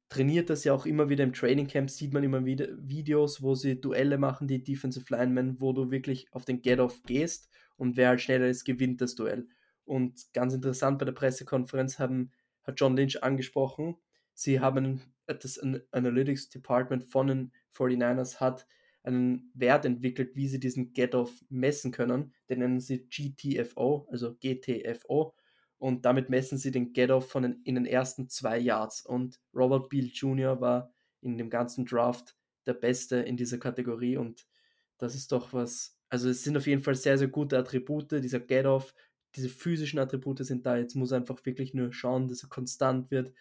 trainiert das ja auch immer wieder im Training Camp, sieht man immer wieder Videos, wo sie Duelle machen, die Defensive Linemen, wo du wirklich auf den Get-Off gehst und wer halt schneller ist, gewinnt das Duell. Und ganz interessant bei der Pressekonferenz haben hat John Lynch angesprochen. Sie haben das Analytics Department von den 49ers hat einen Wert entwickelt, wie sie diesen Get-Off messen können. Den nennen sie GTFO, also GTFO. Und damit messen sie den Get-Off von den, in den ersten zwei Yards. Und Robert Beal Jr. war in dem ganzen Draft der Beste in dieser Kategorie. Und das ist doch was. Also es sind auf jeden Fall sehr, sehr gute Attribute. Dieser Get-Off diese physischen Attribute sind da. Jetzt muss er einfach wirklich nur schauen, dass er konstant wird,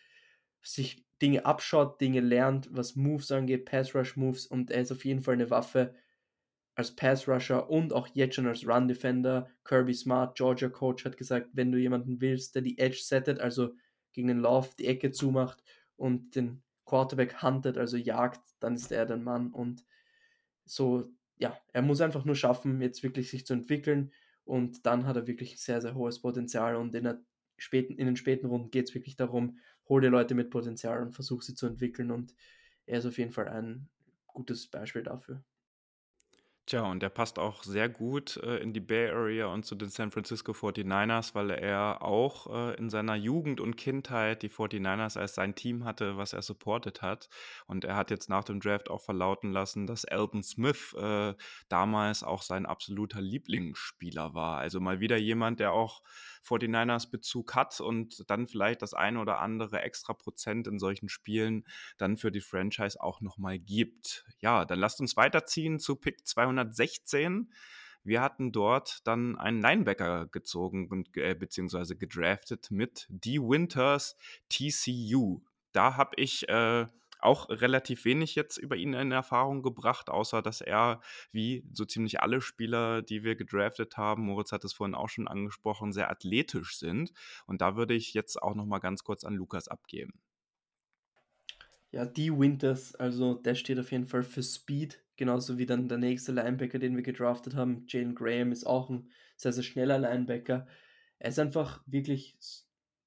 sich Dinge abschaut, Dinge lernt, was Moves angeht, Pass Rush Moves und er ist auf jeden Fall eine Waffe als Pass Rusher und auch jetzt schon als Run Defender. Kirby Smart, Georgia Coach, hat gesagt, wenn du jemanden willst, der die Edge settet, also gegen den Lauf die Ecke zumacht und den Quarterback huntet, also jagt, dann ist er dein Mann und so, ja, er muss einfach nur schaffen, jetzt wirklich sich zu entwickeln. Und dann hat er wirklich sehr, sehr hohes Potenzial und in, späten, in den späten Runden geht es wirklich darum, hol dir Leute mit Potenzial und versuch sie zu entwickeln und er ist auf jeden Fall ein gutes Beispiel dafür. Tja, und der passt auch sehr gut äh, in die Bay Area und zu den San Francisco 49ers, weil er auch äh, in seiner Jugend und Kindheit die 49ers als sein Team hatte, was er supportet hat. Und er hat jetzt nach dem Draft auch verlauten lassen, dass Elton Smith äh, damals auch sein absoluter Lieblingsspieler war. Also mal wieder jemand, der auch 49ers Bezug hat und dann vielleicht das eine oder andere extra Prozent in solchen Spielen dann für die Franchise auch nochmal gibt. Ja, dann lasst uns weiterziehen zu Pick 216. Wir hatten dort dann einen Linebacker gezogen und äh, beziehungsweise gedraftet mit D. Winters TCU. Da habe ich äh, auch relativ wenig jetzt über ihn in Erfahrung gebracht, außer dass er, wie so ziemlich alle Spieler, die wir gedraftet haben, Moritz hat es vorhin auch schon angesprochen, sehr athletisch sind. Und da würde ich jetzt auch noch mal ganz kurz an Lukas abgeben. Ja, die Winters, also der steht auf jeden Fall für Speed, genauso wie dann der nächste Linebacker, den wir gedraftet haben. Jalen Graham ist auch ein sehr, sehr schneller Linebacker. Er ist einfach wirklich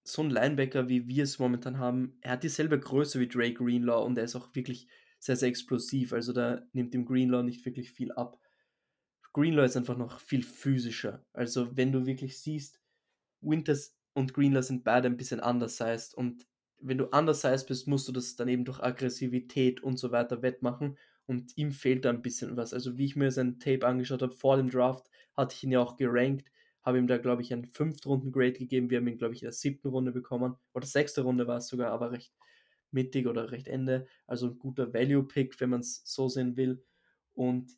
so ein Linebacker, wie wir es momentan haben, er hat dieselbe Größe wie Drake Greenlaw und er ist auch wirklich sehr, sehr explosiv. Also da nimmt dem Greenlaw nicht wirklich viel ab. Greenlaw ist einfach noch viel physischer. Also wenn du wirklich siehst, Winters und Greenlaw sind beide ein bisschen undersized und wenn du undersized bist, musst du das dann eben durch Aggressivität und so weiter wettmachen und ihm fehlt da ein bisschen was. Also wie ich mir sein Tape angeschaut habe vor dem Draft, hatte ich ihn ja auch gerankt habe ihm da, glaube ich, einen Fünftrunden-Grade gegeben. Wir haben ihn, glaube ich, in der siebten Runde bekommen. Oder sechste Runde war es sogar, aber recht mittig oder recht Ende. Also ein guter Value-Pick, wenn man es so sehen will. Und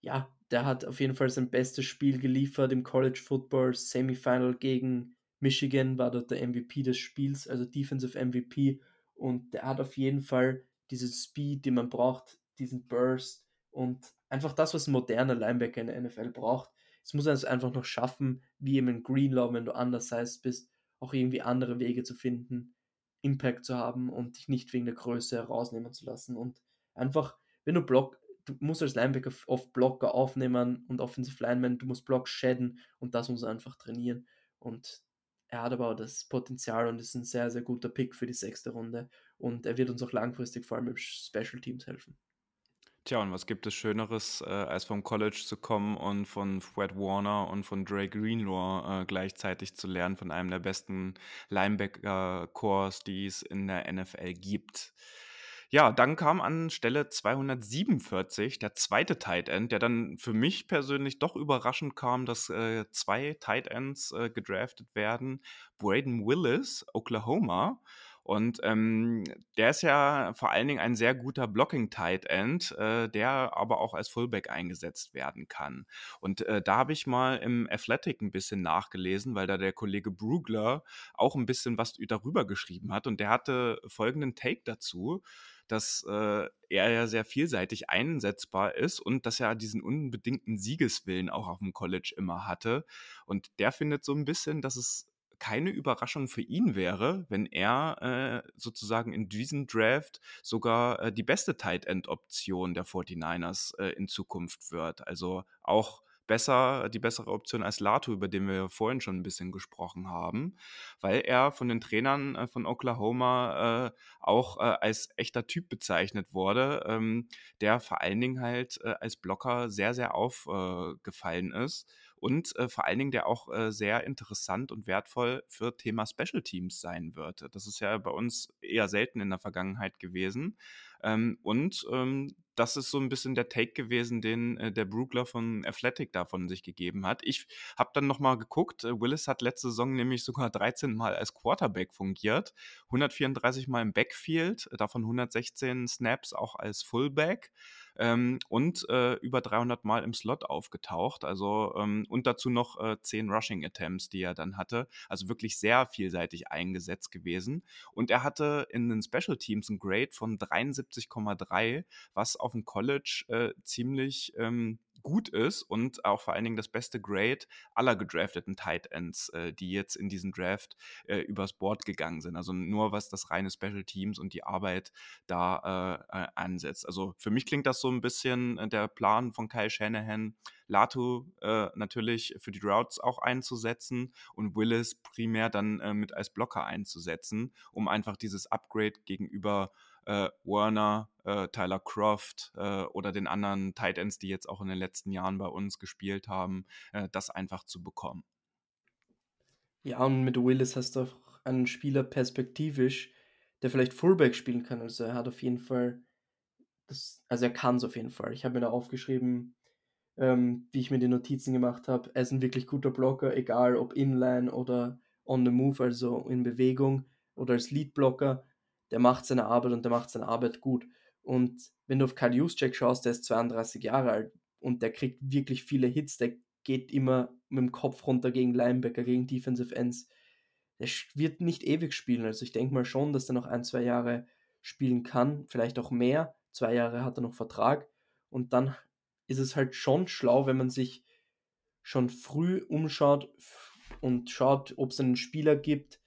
ja, der hat auf jeden Fall sein bestes Spiel geliefert im College Football Semifinal gegen Michigan, war dort der MVP des Spiels, also Defensive MVP. Und der hat auf jeden Fall diesen Speed, den man braucht, diesen Burst und einfach das, was ein moderner Linebacker in der NFL braucht. Es muss es einfach noch schaffen, wie eben in Greenlaw, wenn du undersized bist, auch irgendwie andere Wege zu finden, Impact zu haben und dich nicht wegen der Größe herausnehmen zu lassen. Und einfach, wenn du Block, du musst als Linebacker oft Blocker aufnehmen und Offensive Lineman, du musst Blocks shadden und das muss er einfach trainieren. Und er hat aber auch das Potenzial und ist ein sehr, sehr guter Pick für die sechste Runde. Und er wird uns auch langfristig vor allem im Special Teams helfen. Tja, und was gibt es Schöneres, äh, als vom College zu kommen und von Fred Warner und von Dre Greenlaw äh, gleichzeitig zu lernen, von einem der besten Linebacker-Cores, die es in der NFL gibt. Ja, dann kam an Stelle 247 der zweite Tight End, der dann für mich persönlich doch überraschend kam, dass äh, zwei Tight Ends äh, gedraftet werden. Braden Willis, Oklahoma und ähm, der ist ja vor allen Dingen ein sehr guter Blocking-Tight End, äh, der aber auch als Fullback eingesetzt werden kann. Und äh, da habe ich mal im Athletic ein bisschen nachgelesen, weil da der Kollege Brugler auch ein bisschen was darüber geschrieben hat. Und der hatte folgenden Take dazu dass äh, er ja sehr vielseitig einsetzbar ist und dass er diesen unbedingten Siegeswillen auch auf dem College immer hatte. Und der findet so ein bisschen, dass es keine Überraschung für ihn wäre, wenn er äh, sozusagen in diesem Draft sogar äh, die beste Tight End Option der 49ers äh, in Zukunft wird. Also auch besser, die bessere Option als Lato, über den wir vorhin schon ein bisschen gesprochen haben, weil er von den Trainern äh, von Oklahoma äh, auch äh, als echter Typ bezeichnet wurde, ähm, der vor allen Dingen halt äh, als Blocker sehr, sehr aufgefallen ist und äh, vor allen Dingen der auch äh, sehr interessant und wertvoll für Thema Special Teams sein wird. Das ist ja bei uns eher selten in der Vergangenheit gewesen. Ähm, und ähm, das ist so ein bisschen der Take gewesen, den äh, der Brookler von Athletic da von sich gegeben hat. Ich habe dann nochmal geguckt, äh, Willis hat letzte Saison nämlich sogar *laughs* 13 Mal als Quarterback fungiert, 134 Mal im Backfield, davon 116 Snaps auch als Fullback ähm, und äh, über 300 Mal im Slot aufgetaucht. Also ähm, und dazu noch äh, 10 Rushing Attempts, die er dann hatte. Also wirklich sehr vielseitig eingesetzt gewesen. Und er hatte in den Special Teams ein Grade von 73,3, was auf dem College äh, ziemlich ähm, gut ist und auch vor allen Dingen das beste Grade aller gedrafteten Tight Ends, äh, die jetzt in diesen Draft äh, übers Board gegangen sind. Also nur was das reine Special Teams und die Arbeit da äh, ansetzt. Also für mich klingt das so ein bisschen äh, der Plan von Kyle Shanahan, Latu äh, natürlich für die Routes auch einzusetzen und Willis primär dann äh, mit als Blocker einzusetzen, um einfach dieses Upgrade gegenüber äh, Werner, äh, Tyler Croft äh, oder den anderen Tight Ends, die jetzt auch in den letzten Jahren bei uns gespielt haben, äh, das einfach zu bekommen. Ja, und mit Willis hast du auch einen Spieler perspektivisch, der vielleicht Fullback spielen kann. Also er hat auf jeden Fall, das, also er kann es auf jeden Fall. Ich habe mir da aufgeschrieben, ähm, wie ich mir die Notizen gemacht habe. Er ist ein wirklich guter Blocker, egal ob inline oder on the move, also in Bewegung oder als Lead-Blocker. Der macht seine Arbeit und der macht seine Arbeit gut. Und wenn du auf Kyle Juszczyk schaust, der ist 32 Jahre alt und der kriegt wirklich viele Hits, der geht immer mit dem Kopf runter gegen Linebacker, gegen Defensive Ends. Der wird nicht ewig spielen. Also ich denke mal schon, dass er noch ein, zwei Jahre spielen kann, vielleicht auch mehr. Zwei Jahre hat er noch Vertrag. Und dann ist es halt schon schlau, wenn man sich schon früh umschaut und schaut, ob es einen Spieler gibt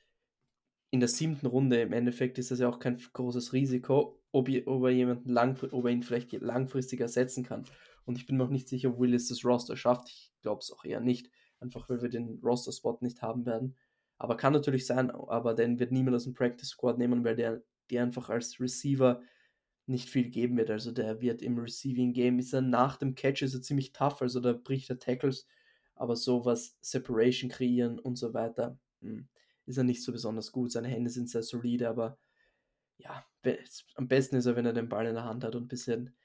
in der siebten Runde. Im Endeffekt ist das ja auch kein großes Risiko, ob, ob er jemanden lang, ob er ihn vielleicht langfristig ersetzen kann. Und ich bin auch nicht sicher, ob Willis das Roster schafft. Ich glaube es auch eher nicht, einfach weil wir den Roster-Spot nicht haben werden. Aber kann natürlich sein, aber den wird niemand aus dem Practice Squad nehmen, weil der die einfach als Receiver nicht viel geben wird. Also der wird im Receiving Game, ist er nach dem Catch ist er ziemlich tough, also da bricht er Tackles, aber sowas, Separation kreieren und so weiter, hm, ist er nicht so besonders gut. Seine Hände sind sehr solide, aber ja, am besten ist er, wenn er den Ball in der Hand hat und ein bisschen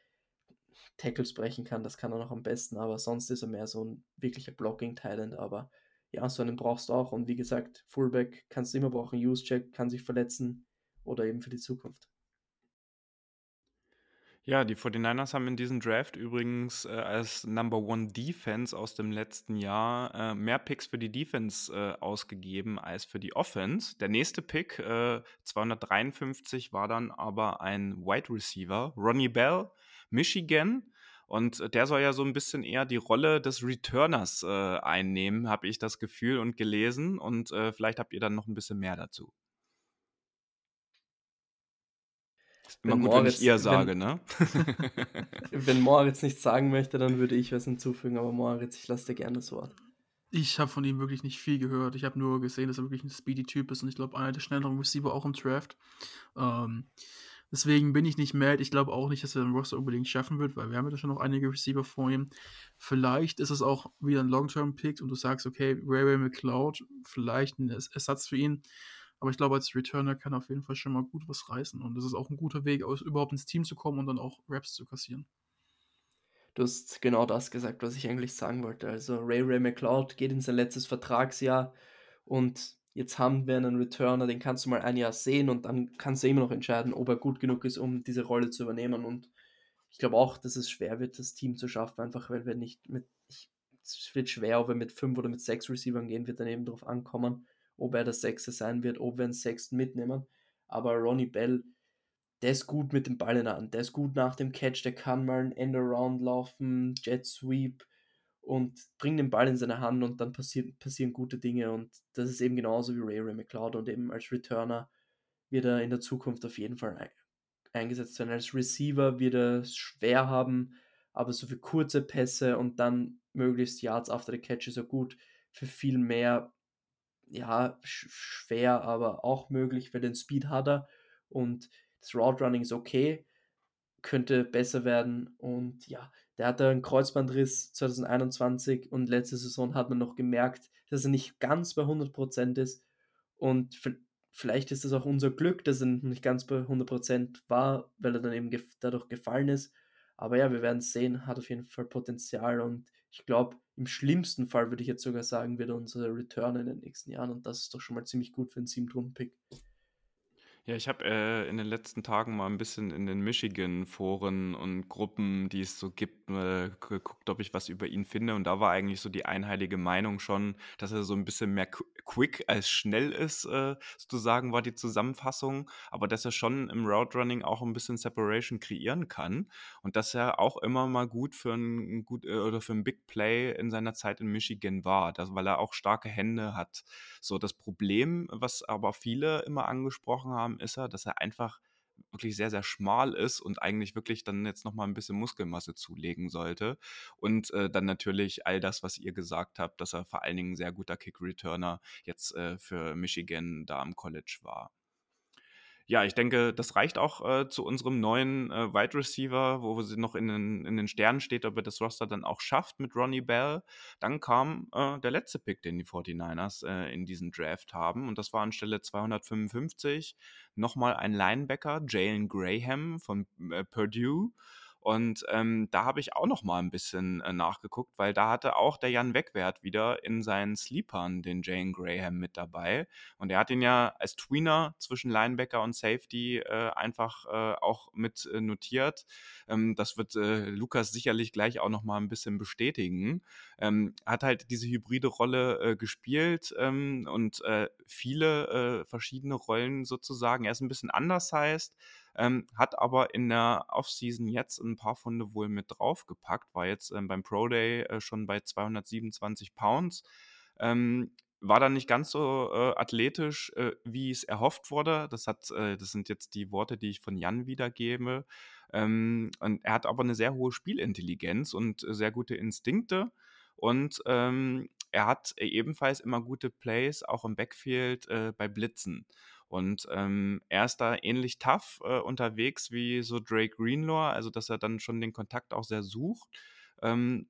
Tackles brechen kann, das kann er noch am besten, aber sonst ist er mehr so ein wirklicher Blocking-Talent, aber ja, so einen brauchst du auch und wie gesagt, Fullback kannst du immer brauchen, Use-Check kann sich verletzen oder eben für die Zukunft. Ja, die 49ers haben in diesem Draft übrigens äh, als Number One Defense aus dem letzten Jahr äh, mehr Picks für die Defense äh, ausgegeben als für die Offense. Der nächste Pick, 253, äh, war dann aber ein Wide Receiver, Ronnie Bell, Michigan. Und der soll ja so ein bisschen eher die Rolle des Returners äh, einnehmen, habe ich das Gefühl und gelesen. Und äh, vielleicht habt ihr dann noch ein bisschen mehr dazu. Immer wenn gut, Moritz, wenn ich ihr sage, wenn, ne? *laughs* wenn Moritz nichts sagen möchte, dann würde ich was hinzufügen, aber Moritz, ich lasse dir gerne das Wort. Ich habe von ihm wirklich nicht viel gehört. Ich habe nur gesehen, dass er wirklich ein Speedy-Typ ist und ich glaube, einer der schnelleren Receiver auch im Draft. Ähm, deswegen bin ich nicht mad. Ich glaube auch nicht, dass er den Roster unbedingt schaffen wird, weil wir haben ja schon noch einige Receiver vor ihm. Vielleicht ist es auch wieder ein Long-Term-Pick und du sagst, okay, Ray Ray McLeod, vielleicht ein Ersatz für ihn. Aber ich glaube, als Returner kann er auf jeden Fall schon mal gut was reißen. Und das ist auch ein guter Weg, aus, überhaupt ins Team zu kommen und dann auch Raps zu kassieren. Du hast genau das gesagt, was ich eigentlich sagen wollte. Also Ray Ray McLeod geht in sein letztes Vertragsjahr und jetzt haben wir einen Returner, den kannst du mal ein Jahr sehen und dann kannst du immer noch entscheiden, ob er gut genug ist, um diese Rolle zu übernehmen. Und ich glaube auch, dass es schwer wird, das Team zu schaffen, einfach weil wir nicht mit, ich, es wird schwer, ob er mit fünf oder mit sechs Receivern gehen, wird dann eben darauf ankommen ob er der Sechste sein wird, ob wir einen Sechsten mitnehmen. Aber Ronnie Bell, der ist gut mit dem Ball in der Hand, der ist gut nach dem Catch, der kann mal ein End-Around laufen, Jet Sweep und bringt den Ball in seine Hand und dann passieren, passieren gute Dinge und das ist eben genauso wie Ray Ray McLeod und eben als Returner wird er in der Zukunft auf jeden Fall eingesetzt werden. Als Receiver wird er es schwer haben, aber so für kurze Pässe und dann möglichst Yards after the Catch ist er gut. Für viel mehr ja, schwer, aber auch möglich, weil den Speed hat er und das Route Running ist okay, könnte besser werden. Und ja, der hatte einen Kreuzbandriss 2021 und letzte Saison hat man noch gemerkt, dass er nicht ganz bei 100% ist. Und vielleicht ist es auch unser Glück, dass er nicht ganz bei 100% war, weil er dann eben dadurch gefallen ist, aber ja, wir werden sehen, hat auf jeden Fall Potenzial und ich glaube, im schlimmsten Fall würde ich jetzt sogar sagen, wird er unser Return in den nächsten Jahren und das ist doch schon mal ziemlich gut für einen 7-Runden-Pick. Ja, ich habe äh, in den letzten Tagen mal ein bisschen in den Michigan-Foren und Gruppen, die es so gibt, äh, geguckt, ob ich was über ihn finde. Und da war eigentlich so die einheilige Meinung schon, dass er so ein bisschen mehr quick als schnell ist, äh, sozusagen war die Zusammenfassung. Aber dass er schon im Route Running auch ein bisschen Separation kreieren kann. Und dass er auch immer mal gut für ein gut äh, oder für ein Big Play in seiner Zeit in Michigan war, das, weil er auch starke Hände hat. So das Problem, was aber viele immer angesprochen haben, haben, ist er, dass er einfach wirklich sehr, sehr schmal ist und eigentlich wirklich dann jetzt nochmal ein bisschen Muskelmasse zulegen sollte. Und äh, dann natürlich all das, was ihr gesagt habt, dass er vor allen Dingen ein sehr guter Kick-Returner jetzt äh, für Michigan da am College war ja, ich denke, das reicht auch äh, zu unserem neuen äh, Wide Receiver, wo sie noch in den, in den Sternen steht, ob er das Roster dann auch schafft mit Ronnie Bell. Dann kam äh, der letzte Pick, den die 49ers äh, in diesem Draft haben. Und das war an Stelle 255 nochmal ein Linebacker, Jalen Graham von äh, Purdue. Und ähm, da habe ich auch noch mal ein bisschen äh, nachgeguckt, weil da hatte auch der Jan Wegwert wieder in seinen Sleepern den Jane Graham mit dabei. Und er hat ihn ja als Tweener zwischen Linebacker und Safety äh, einfach äh, auch mit äh, notiert. Ähm, das wird äh, Lukas sicherlich gleich auch noch mal ein bisschen bestätigen. Ähm, hat halt diese hybride Rolle äh, gespielt ähm, und viele verschiedene Rollen sozusagen. Er ist ein bisschen anders heißt ähm, hat aber in der Offseason jetzt ein paar Funde wohl mit draufgepackt, war jetzt ähm, beim Pro Day äh, schon bei 227 Pounds. Ähm, war dann nicht ganz so äh, athletisch, äh, wie es erhofft wurde. Das, hat, äh, das sind jetzt die Worte, die ich von Jan wiedergebe. Ähm, und er hat aber eine sehr hohe Spielintelligenz und sehr gute Instinkte. Und ähm, er hat ebenfalls immer gute Plays, auch im Backfield äh, bei Blitzen. Und ähm, er ist da ähnlich tough äh, unterwegs wie so Drake Greenlaw, also dass er dann schon den Kontakt auch sehr sucht. Ähm,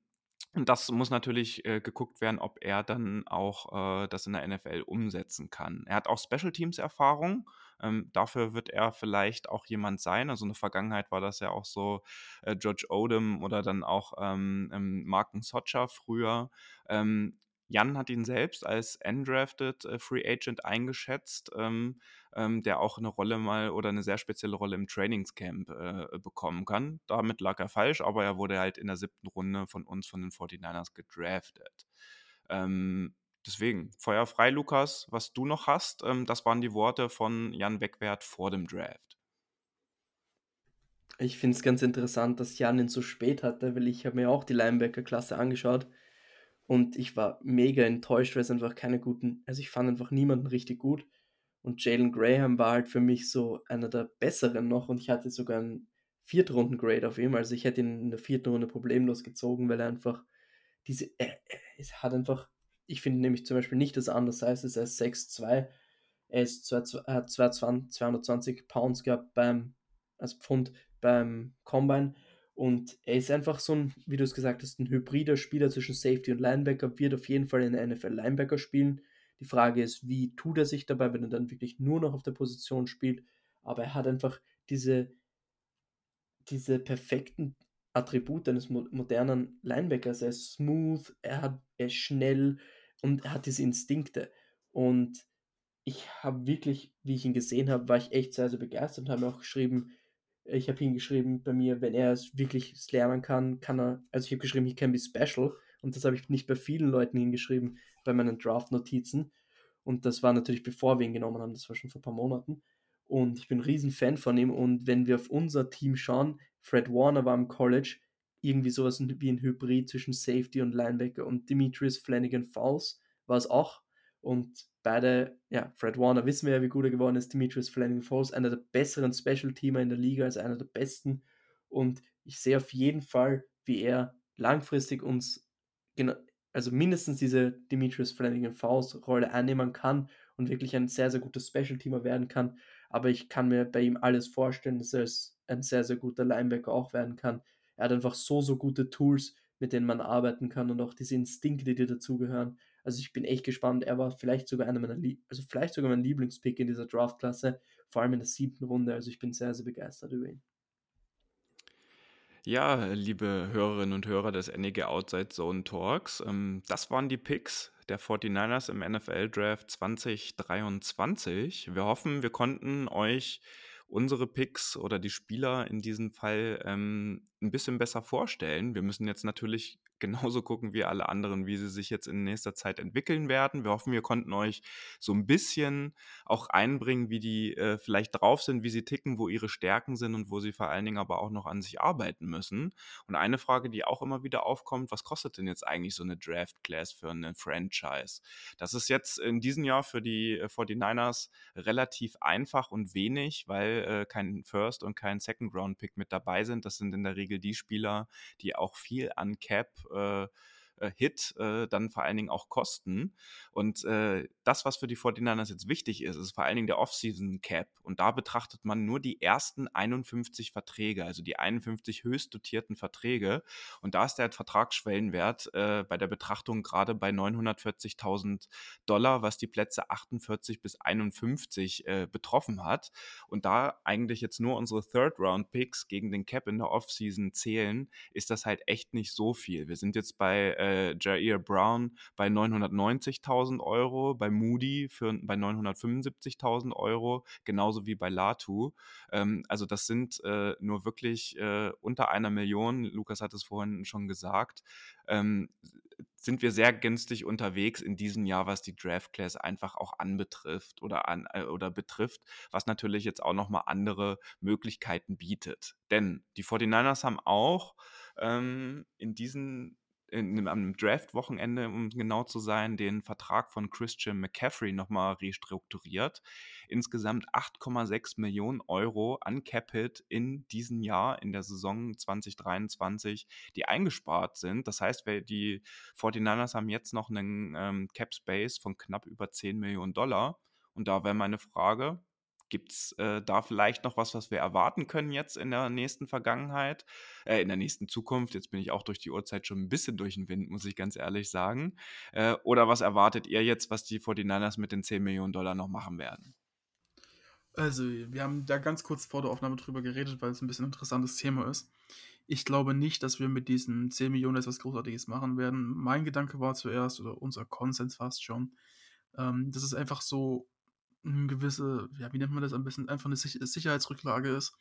und das muss natürlich äh, geguckt werden, ob er dann auch äh, das in der NFL umsetzen kann. Er hat auch Special Teams Erfahrung. Ähm, dafür wird er vielleicht auch jemand sein. Also in der Vergangenheit war das ja auch so äh, George Odom oder dann auch ähm, ähm Marken Socha früher. Ähm, Jan hat ihn selbst als undrafted äh, Free Agent eingeschätzt, ähm, ähm, der auch eine Rolle mal oder eine sehr spezielle Rolle im Trainingscamp äh, bekommen kann. Damit lag er falsch, aber er wurde halt in der siebten Runde von uns, von den 49ers, gedraftet. Ähm, deswegen, Feuer frei, Lukas, was du noch hast, ähm, das waren die Worte von Jan Wegwert vor dem Draft. Ich finde es ganz interessant, dass Jan ihn so spät hatte, weil ich habe mir auch die Linebacker-Klasse angeschaut und ich war mega enttäuscht, weil es einfach keine guten, also ich fand einfach niemanden richtig gut. Und Jalen Graham war halt für mich so einer der besseren noch und ich hatte sogar einen Viertrunden-Grade auf ihm. Also ich hätte ihn in der vierten Runde problemlos gezogen, weil er einfach diese, er, er hat einfach, ich finde nämlich zum Beispiel nicht, dass er anders heißt, er ist 6'2, er ist hat 220 Pounds gehabt beim, als Pfund beim Combine und er ist einfach so ein, wie du es gesagt hast, ein hybrider Spieler zwischen Safety und Linebacker, wird auf jeden Fall in der NFL Linebacker spielen. Die Frage ist, wie tut er sich dabei, wenn er dann wirklich nur noch auf der Position spielt. Aber er hat einfach diese, diese perfekten Attribute eines modernen Linebackers. Er ist smooth, er, hat, er ist schnell und er hat diese Instinkte. Und ich habe wirklich, wie ich ihn gesehen habe, war ich echt sehr, sehr begeistert und habe auch geschrieben, ich habe hingeschrieben bei mir, wenn er es wirklich lernen kann, kann er, also ich habe geschrieben, he can be special. Und das habe ich nicht bei vielen Leuten hingeschrieben, bei meinen Draft-Notizen. Und das war natürlich bevor wir ihn genommen haben, das war schon vor ein paar Monaten. Und ich bin ein riesen Fan von ihm. Und wenn wir auf unser Team schauen, Fred Warner war im College irgendwie sowas wie ein Hybrid zwischen Safety und Linebacker und Demetrius Flanagan Fowles war es auch und beide, ja, Fred Warner wissen wir ja, wie gut er geworden ist. Demetrius Fleming Falls, einer der besseren Special-Teamer in der Liga, also einer der besten. Und ich sehe auf jeden Fall, wie er langfristig uns, also mindestens diese Demetrius Flanagan Faust Rolle einnehmen kann und wirklich ein sehr, sehr guter Special-Teamer werden kann. Aber ich kann mir bei ihm alles vorstellen, dass er ein sehr, sehr guter Linebacker auch werden kann. Er hat einfach so, so gute Tools, mit denen man arbeiten kann und auch diese Instinkte, die dazugehören. Also ich bin echt gespannt. Er war vielleicht sogar einer meiner, Lie also vielleicht sogar mein Lieblingspick in dieser Draftklasse, vor allem in der siebten Runde. Also ich bin sehr, sehr begeistert über ihn. Ja, liebe Hörerinnen und Hörer des NEG Outside Zone Talks, ähm, das waren die Picks, der 49ers im NFL Draft 2023. Wir hoffen, wir konnten euch unsere Picks oder die Spieler in diesem Fall ähm, ein bisschen besser vorstellen. Wir müssen jetzt natürlich genauso gucken wie alle anderen, wie sie sich jetzt in nächster Zeit entwickeln werden. Wir hoffen, wir konnten euch so ein bisschen auch einbringen, wie die äh, vielleicht drauf sind, wie sie ticken, wo ihre Stärken sind und wo sie vor allen Dingen aber auch noch an sich arbeiten müssen. Und eine Frage, die auch immer wieder aufkommt, was kostet denn jetzt eigentlich so eine Draft Class für eine Franchise? Das ist jetzt in diesem Jahr für die 49ers äh, relativ einfach und wenig, weil äh, kein First und kein Second Round Pick mit dabei sind. Das sind in der Regel die Spieler, die auch viel an Cap äh, äh, Hit äh, dann vor allen Dingen auch kosten. Und äh, das, was für die 49ers jetzt wichtig ist, ist vor allen Dingen der Off-Season Cap. Und da betrachtet man nur die ersten 51 Verträge, also die 51 höchst dotierten Verträge. Und da ist der Vertragsschwellenwert äh, bei der Betrachtung gerade bei 940.000 Dollar, was die Plätze 48 bis 51 äh, betroffen hat. Und da eigentlich jetzt nur unsere Third-Round-Picks gegen den Cap in der Off-Season zählen, ist das halt echt nicht so viel. Wir sind jetzt bei äh, Jair Brown bei 990.000 Euro, bei Moody für, bei 975.000 Euro, genauso wie bei Latu. Ähm, also das sind äh, nur wirklich äh, unter einer Million, Lukas hat es vorhin schon gesagt, ähm, sind wir sehr günstig unterwegs in diesem Jahr, was die Draft Class einfach auch anbetrifft oder an äh, oder betrifft, was natürlich jetzt auch nochmal andere Möglichkeiten bietet. Denn die 49ers haben auch ähm, in diesen in, am Draft-Wochenende, um genau zu sein, den Vertrag von Christian McCaffrey nochmal restrukturiert. Insgesamt 8,6 Millionen Euro an Capit in diesem Jahr, in der Saison 2023, die eingespart sind. Das heißt, die 49ers haben jetzt noch einen ähm, Cap-Space von knapp über 10 Millionen Dollar. Und da wäre meine Frage, Gibt es äh, da vielleicht noch was, was wir erwarten können jetzt in der nächsten Vergangenheit, äh, in der nächsten Zukunft? Jetzt bin ich auch durch die Uhrzeit schon ein bisschen durch den Wind, muss ich ganz ehrlich sagen. Äh, oder was erwartet ihr jetzt, was die 49ers mit den 10 Millionen Dollar noch machen werden? Also, wir haben da ganz kurz vor der Aufnahme drüber geredet, weil es ein bisschen ein interessantes Thema ist. Ich glaube nicht, dass wir mit diesen 10 Millionen etwas Großartiges machen werden. Mein Gedanke war zuerst, oder unser Konsens fast schon, ähm, dass es einfach so eine gewisse, ja, wie nennt man das am besten, einfach eine Sicherheitsrücklage ist.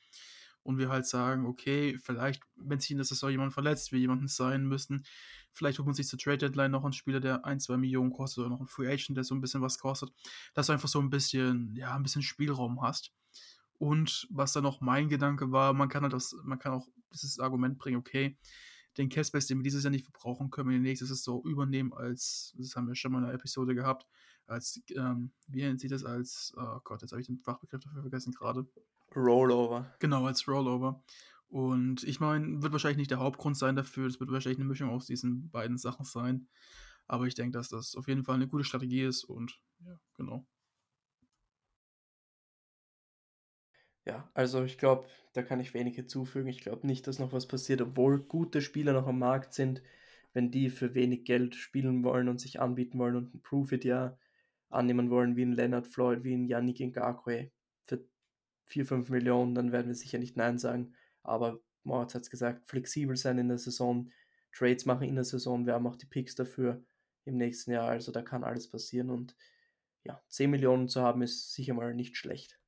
Und wir halt sagen, okay, vielleicht, wenn sich in der Saison jemand verletzt, wir jemanden sein müssen, vielleicht holt man sich zur Trade Deadline noch einen Spieler, der ein, zwei Millionen kostet oder noch einen Free Agent, der so ein bisschen was kostet, dass du einfach so ein bisschen, ja, ein bisschen Spielraum hast. Und was dann noch mein Gedanke war, man kann halt das, man kann auch dieses Argument bringen, okay, den Cashbase, den wir dieses Jahr nicht verbrauchen können, wir nächstes Saison übernehmen als, das haben wir schon mal in einer Episode gehabt, als, ähm, wie nennt sich das, als, oh Gott, jetzt habe ich den Fachbegriff dafür vergessen gerade. Rollover. Genau, als Rollover. Und ich meine, wird wahrscheinlich nicht der Hauptgrund sein dafür, es wird wahrscheinlich eine Mischung aus diesen beiden Sachen sein. Aber ich denke, dass das auf jeden Fall eine gute Strategie ist und ja, genau. Ja, also ich glaube, da kann ich wenig hinzufügen. Ich glaube nicht, dass noch was passiert, obwohl gute Spieler noch am Markt sind, wenn die für wenig Geld spielen wollen und sich anbieten wollen und ein Profit ja annehmen wollen, wie ein Leonard Floyd, wie ein Yannick Ngakwe für 4, 5 Millionen, dann werden wir sicher nicht Nein sagen. Aber Moritz hat es gesagt, flexibel sein in der Saison, Trades machen in der Saison, wir haben auch die Picks dafür im nächsten Jahr, also da kann alles passieren und ja, 10 Millionen zu haben ist sicher mal nicht schlecht.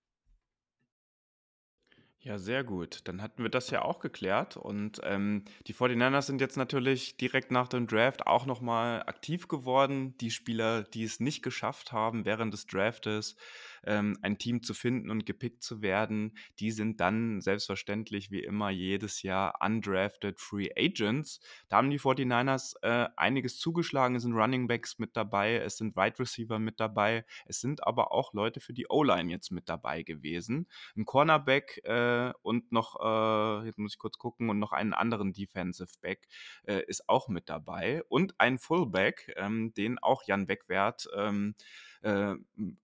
Ja, sehr gut. Dann hatten wir das ja auch geklärt. Und ähm, die 49ers sind jetzt natürlich direkt nach dem Draft auch nochmal aktiv geworden. Die Spieler, die es nicht geschafft haben während des Draftes, ähm, ein Team zu finden und gepickt zu werden, die sind dann selbstverständlich wie immer jedes Jahr undrafted Free Agents. Da haben die 49ers äh, einiges zugeschlagen. Es sind Running Backs mit dabei, es sind Wide Receiver mit dabei, es sind aber auch Leute für die O-Line jetzt mit dabei gewesen. Ein Cornerback äh, und noch, äh, jetzt muss ich kurz gucken, und noch einen anderen Defensive Back äh, ist auch mit dabei und ein Fullback, ähm, den auch Jan Beckwert ähm, äh,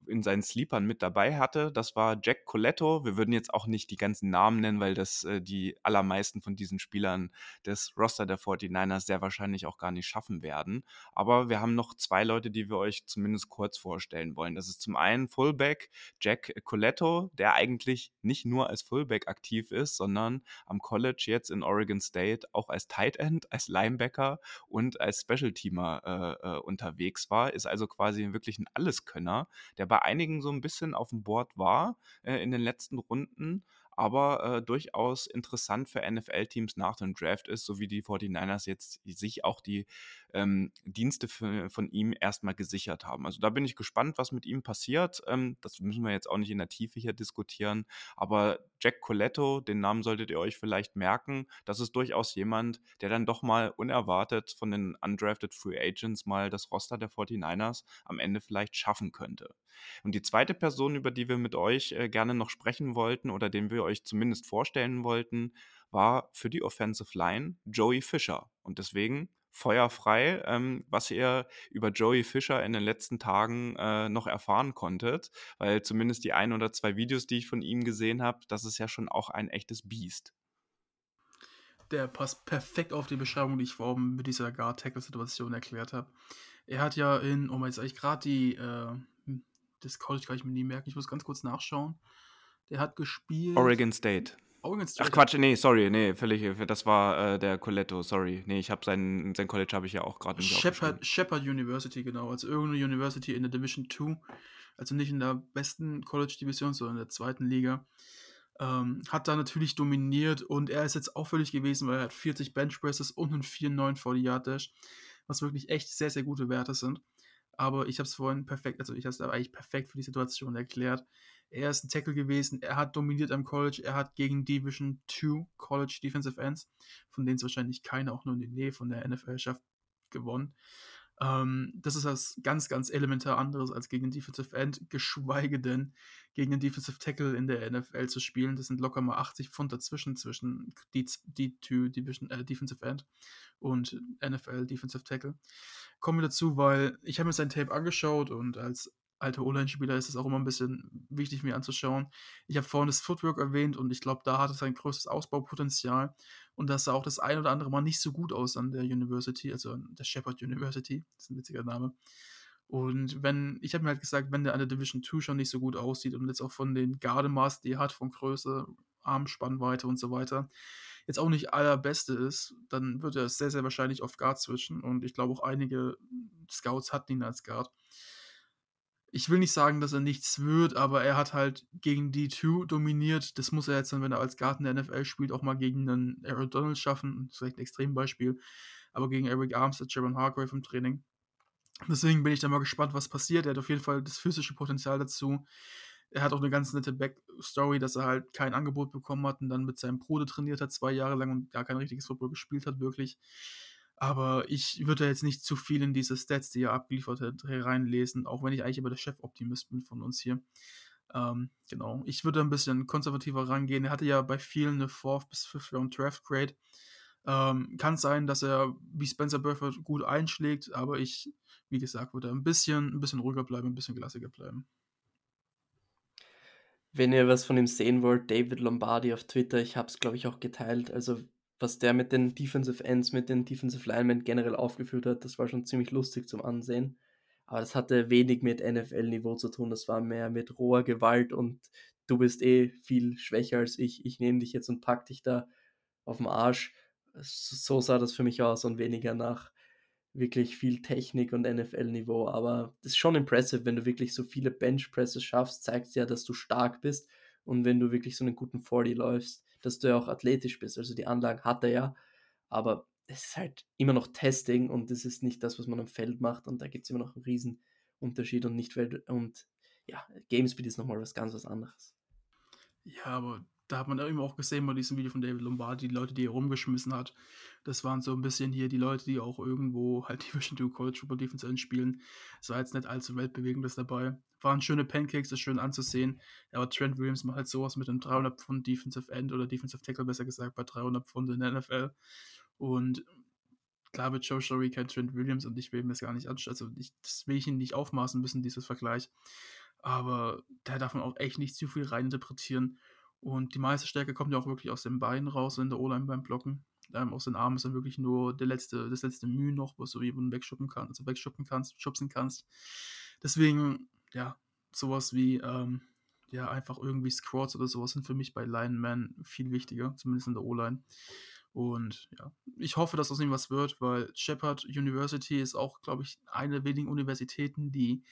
in seinen Sleepern mit dabei hatte. Das war Jack Coletto. Wir würden jetzt auch nicht die ganzen Namen nennen, weil das äh, die allermeisten von diesen Spielern des Roster der 49ers sehr wahrscheinlich auch gar nicht schaffen werden. Aber wir haben noch zwei Leute, die wir euch zumindest kurz vorstellen wollen. Das ist zum einen Fullback Jack Coletto, der eigentlich nicht nur als Fullback aktiv ist, sondern am College jetzt in Oregon State auch als Tight End, als Linebacker und als Special Teamer äh, äh, unterwegs war. Ist also quasi wirklich ein Alleskönner, der bei einigen so ein bisschen auf dem Board war äh, in den letzten Runden aber äh, durchaus interessant für NFL-Teams nach dem Draft ist, so wie die 49ers jetzt sich auch die ähm, Dienste für, von ihm erstmal gesichert haben. Also da bin ich gespannt, was mit ihm passiert. Ähm, das müssen wir jetzt auch nicht in der Tiefe hier diskutieren, aber Jack Coletto, den Namen solltet ihr euch vielleicht merken, das ist durchaus jemand, der dann doch mal unerwartet von den undrafted Free Agents mal das Roster der 49ers am Ende vielleicht schaffen könnte. Und die zweite Person, über die wir mit euch äh, gerne noch sprechen wollten oder den wir euch zumindest vorstellen wollten, war für die Offensive Line Joey Fischer. Und deswegen feuerfrei, ähm, was ihr über Joey Fischer in den letzten Tagen äh, noch erfahren konntet, weil zumindest die ein oder zwei Videos, die ich von ihm gesehen habe, das ist ja schon auch ein echtes Biest. Der passt perfekt auf die Beschreibung, die ich vorhin mit dieser Guard-Tackle-Situation erklärt habe. Er hat ja in, oh, jetzt eigentlich gerade die, äh, das College kann ich mir nie merken, ich muss ganz kurz nachschauen. Der hat gespielt. Oregon State. State. Ach Quatsch, nee, sorry, nee, völlig, das war äh, der Coletto, sorry. Nee, ich habe sein, sein College habe ich ja auch gerade nicht Shepard, Shepard University, genau, also irgendeine University in der Division 2, also nicht in der besten College-Division, sondern in der zweiten Liga. Ähm, hat da natürlich dominiert und er ist jetzt auffällig gewesen, weil er hat 40 Benchpresses und einen 4,9 vor die Yard Dash, was wirklich echt sehr, sehr gute Werte sind. Aber ich habe es vorhin perfekt, also ich habe es eigentlich perfekt für die Situation erklärt. Er ist ein Tackle gewesen, er hat dominiert am College, er hat gegen Division 2 College Defensive Ends, von denen es wahrscheinlich keine auch nur in der Nähe von der NFL schafft, gewonnen. Ähm, das ist was ganz, ganz elementar anderes als gegen Defensive End, geschweige denn gegen den Defensive Tackle in der NFL zu spielen. Das sind locker mal 80 Pfund dazwischen, zwischen die, die two Division, äh, Defensive End und NFL Defensive Tackle. Kommen wir dazu, weil ich habe mir sein Tape angeschaut und als alter O-Line-Spieler ist es auch immer ein bisschen wichtig, mir anzuschauen. Ich habe vorhin das Footwork erwähnt und ich glaube, da hat es ein größtes Ausbaupotenzial und das sah auch das ein oder andere Mal nicht so gut aus an der University, also an der Shepard University, das ist ein witziger Name. Und wenn, ich habe mir halt gesagt, wenn der an der Division 2 schon nicht so gut aussieht und jetzt auch von den Gardemaß, die er hat, von Größe, Armspannweite und so weiter, jetzt auch nicht allerbeste ist, dann wird er sehr, sehr wahrscheinlich auf Guard switchen und ich glaube auch einige Scouts hatten ihn als Guard ich will nicht sagen, dass er nichts wird, aber er hat halt gegen die 2 dominiert. Das muss er jetzt dann, wenn er als Garten der NFL spielt, auch mal gegen einen Aaron Donald schaffen. Das ist vielleicht ein Extrembeispiel. Aber gegen Eric Armstead, Jaron Hargrave im Training. Deswegen bin ich da mal gespannt, was passiert. Er hat auf jeden Fall das physische Potenzial dazu. Er hat auch eine ganz nette Backstory, dass er halt kein Angebot bekommen hat und dann mit seinem Bruder trainiert hat, zwei Jahre lang und gar kein richtiges Football gespielt hat, wirklich. Aber ich würde jetzt nicht zu viel in diese Stats, die er abgeliefert hat, reinlesen, auch wenn ich eigentlich immer der Chef-Optimist bin von uns hier. Ähm, genau. Ich würde ein bisschen konservativer rangehen. Er hatte ja bei vielen eine 4th bis 5th Round Draft Grade. Ähm, kann sein, dass er wie Spencer Burford gut einschlägt, aber ich, wie gesagt, würde ein bisschen, ein bisschen ruhiger bleiben, ein bisschen klassiger bleiben. Wenn ihr was von ihm sehen wollt, David Lombardi auf Twitter, ich habe es, glaube ich, auch geteilt. Also was der mit den Defensive Ends, mit den Defensive Linemen generell aufgeführt hat, das war schon ziemlich lustig zum Ansehen. Aber das hatte wenig mit NFL-Niveau zu tun. Das war mehr mit roher Gewalt und du bist eh viel schwächer als ich. Ich nehme dich jetzt und pack dich da auf den Arsch. So sah das für mich aus und weniger nach wirklich viel Technik und NFL-Niveau. Aber das ist schon impressive, wenn du wirklich so viele Bench-Presses schaffst, zeigt ja, dass du stark bist. Und wenn du wirklich so einen guten 40 läufst, dass du ja auch athletisch bist. Also die Anlagen hat er ja, aber es ist halt immer noch Testing und das ist nicht das, was man am Feld macht und da gibt es immer noch einen riesen Unterschied und nicht und ja, Gamespeed ist nochmal was ganz was anderes. Ja, aber da hat man eben auch gesehen bei diesem Video von David Lombardi, die Leute, die er rumgeschmissen hat. Das waren so ein bisschen hier die Leute, die auch irgendwo halt Division 2 College Football Defense spielen. Es war jetzt nicht allzu weltbewegendes dabei. Waren schöne Pancakes, das ist schön anzusehen. Aber Trent Williams macht halt sowas mit einem 300 Pfund Defensive End oder Defensive Tackle, besser gesagt, bei 300 Pfund in der NFL. Und klar wird Joe Shorey kein Trent Williams und ich will mir das gar nicht anschauen. Also ich, das will ich ihn nicht aufmaßen müssen, dieses Vergleich. Aber da darf man auch echt nicht zu viel reininterpretieren. Und die meiste Stärke kommt ja auch wirklich aus den Beinen raus in der O-Line beim Blocken. Ähm, aus den Armen ist dann wirklich nur der letzte, das letzte Mühe noch, wo du jemanden wegschuppen kannst, also wegschuppen kannst, schubsen kannst. Deswegen, ja, sowas wie, ähm, ja, einfach irgendwie Squats oder sowas sind für mich bei Lineman viel wichtiger, zumindest in der O-Line. Und ja, ich hoffe, dass aus ihm was wird, weil Shepard University ist auch, glaube ich, eine der wenigen Universitäten, die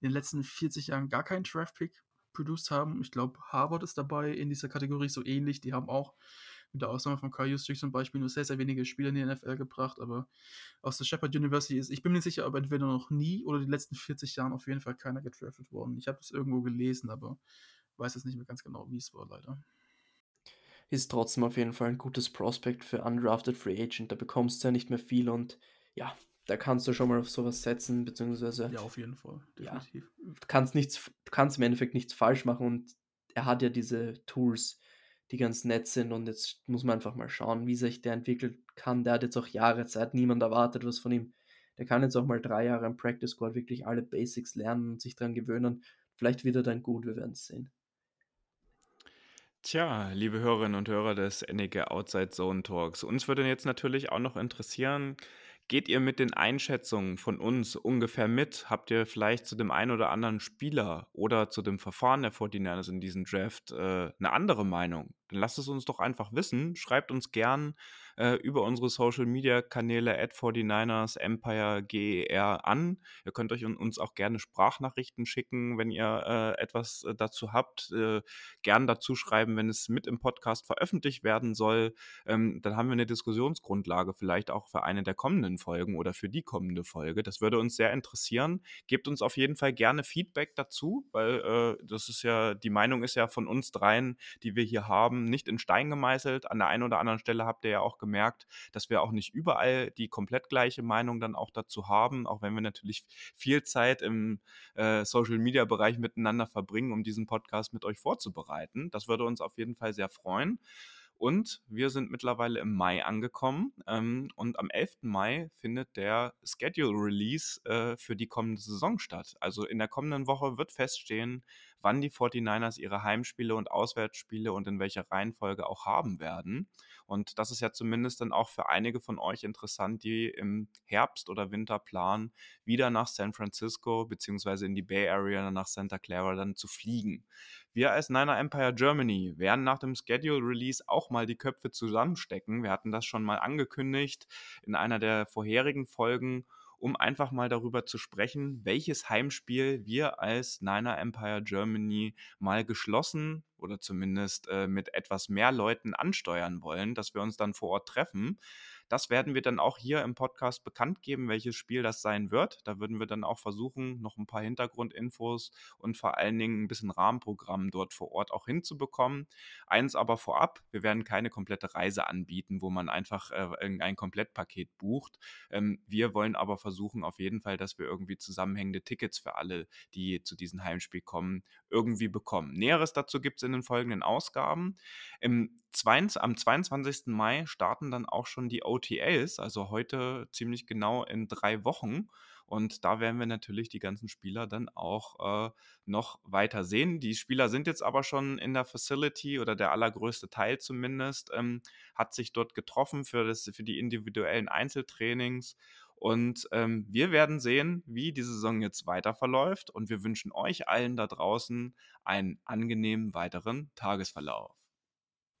in den letzten 40 Jahren gar keinen Draft-Pick produced haben. Ich glaube, Harvard ist dabei in dieser Kategorie so ähnlich. Die haben auch mit der Ausnahme von Kyle Juszczyk zum Beispiel nur sehr, sehr wenige Spieler in die NFL gebracht, aber aus der Shepard University ist, ich bin mir sicher, ob entweder noch nie oder die letzten 40 Jahren auf jeden Fall keiner gedraftet worden. Ich habe es irgendwo gelesen, aber weiß jetzt nicht mehr ganz genau, wie es war, leider. Ist trotzdem auf jeden Fall ein gutes Prospect für Undrafted Free Agent. Da bekommst du ja nicht mehr viel und ja, da kannst du schon mal auf sowas setzen, beziehungsweise. Ja, auf jeden Fall, definitiv. Ja, du, kannst nichts, du kannst im Endeffekt nichts falsch machen und er hat ja diese Tools, die ganz nett sind und jetzt muss man einfach mal schauen, wie sich der entwickeln kann. Der hat jetzt auch Jahre Zeit, niemand erwartet was von ihm. Der kann jetzt auch mal drei Jahre im Practice Squad wirklich alle Basics lernen und sich daran gewöhnen. Vielleicht wird er dann gut, wir werden es sehen. Tja, liebe Hörerinnen und Hörer des NEG Outside Zone Talks, uns würde jetzt natürlich auch noch interessieren, Geht ihr mit den Einschätzungen von uns ungefähr mit? Habt ihr vielleicht zu dem einen oder anderen Spieler oder zu dem Verfahren der 49ers in diesem Draft äh, eine andere Meinung? Dann lasst es uns doch einfach wissen. Schreibt uns gern äh, über unsere Social Media Kanäle at 49ers Empire GER an. Ihr könnt euch uns auch gerne Sprachnachrichten schicken, wenn ihr äh, etwas äh, dazu habt. Äh, gern dazu schreiben, wenn es mit im Podcast veröffentlicht werden soll. Ähm, dann haben wir eine Diskussionsgrundlage vielleicht auch für eine der kommenden Folgen oder für die kommende Folge. Das würde uns sehr interessieren. Gebt uns auf jeden Fall gerne Feedback dazu, weil äh, das ist ja, die Meinung ist ja von uns dreien, die wir hier haben, nicht in Stein gemeißelt. An der einen oder anderen Stelle habt ihr ja auch gemerkt, gemerkt, dass wir auch nicht überall die komplett gleiche Meinung dann auch dazu haben, auch wenn wir natürlich viel Zeit im äh, Social-Media-Bereich miteinander verbringen, um diesen Podcast mit euch vorzubereiten. Das würde uns auf jeden Fall sehr freuen. Und wir sind mittlerweile im Mai angekommen. Ähm, und am 11. Mai findet der Schedule Release äh, für die kommende Saison statt. Also in der kommenden Woche wird feststehen, wann die 49ers ihre Heimspiele und Auswärtsspiele und in welcher Reihenfolge auch haben werden. Und das ist ja zumindest dann auch für einige von euch interessant, die im Herbst oder Winter planen, wieder nach San Francisco bzw. in die Bay Area nach Santa Clara dann zu fliegen. Wir als Niner Empire Germany werden nach dem Schedule Release auch mal die Köpfe zusammenstecken. Wir hatten das schon mal angekündigt in einer der vorherigen Folgen um einfach mal darüber zu sprechen, welches Heimspiel wir als Niner Empire Germany mal geschlossen oder zumindest äh, mit etwas mehr Leuten ansteuern wollen, dass wir uns dann vor Ort treffen. Das werden wir dann auch hier im Podcast bekannt geben, welches Spiel das sein wird. Da würden wir dann auch versuchen, noch ein paar Hintergrundinfos und vor allen Dingen ein bisschen Rahmenprogramm dort vor Ort auch hinzubekommen. Eins aber vorab, wir werden keine komplette Reise anbieten, wo man einfach äh, irgendein Komplettpaket bucht. Ähm, wir wollen aber versuchen auf jeden Fall, dass wir irgendwie zusammenhängende Tickets für alle, die zu diesem Heimspiel kommen, irgendwie bekommen. Näheres dazu gibt es in den folgenden Ausgaben. Im 22, am 22. Mai starten dann auch schon die OTAs, also heute ziemlich genau in drei Wochen. Und da werden wir natürlich die ganzen Spieler dann auch äh, noch weiter sehen. Die Spieler sind jetzt aber schon in der Facility oder der allergrößte Teil zumindest, ähm, hat sich dort getroffen für, das, für die individuellen Einzeltrainings. Und ähm, wir werden sehen, wie die Saison jetzt weiter verläuft. Und wir wünschen euch allen da draußen einen angenehmen weiteren Tagesverlauf.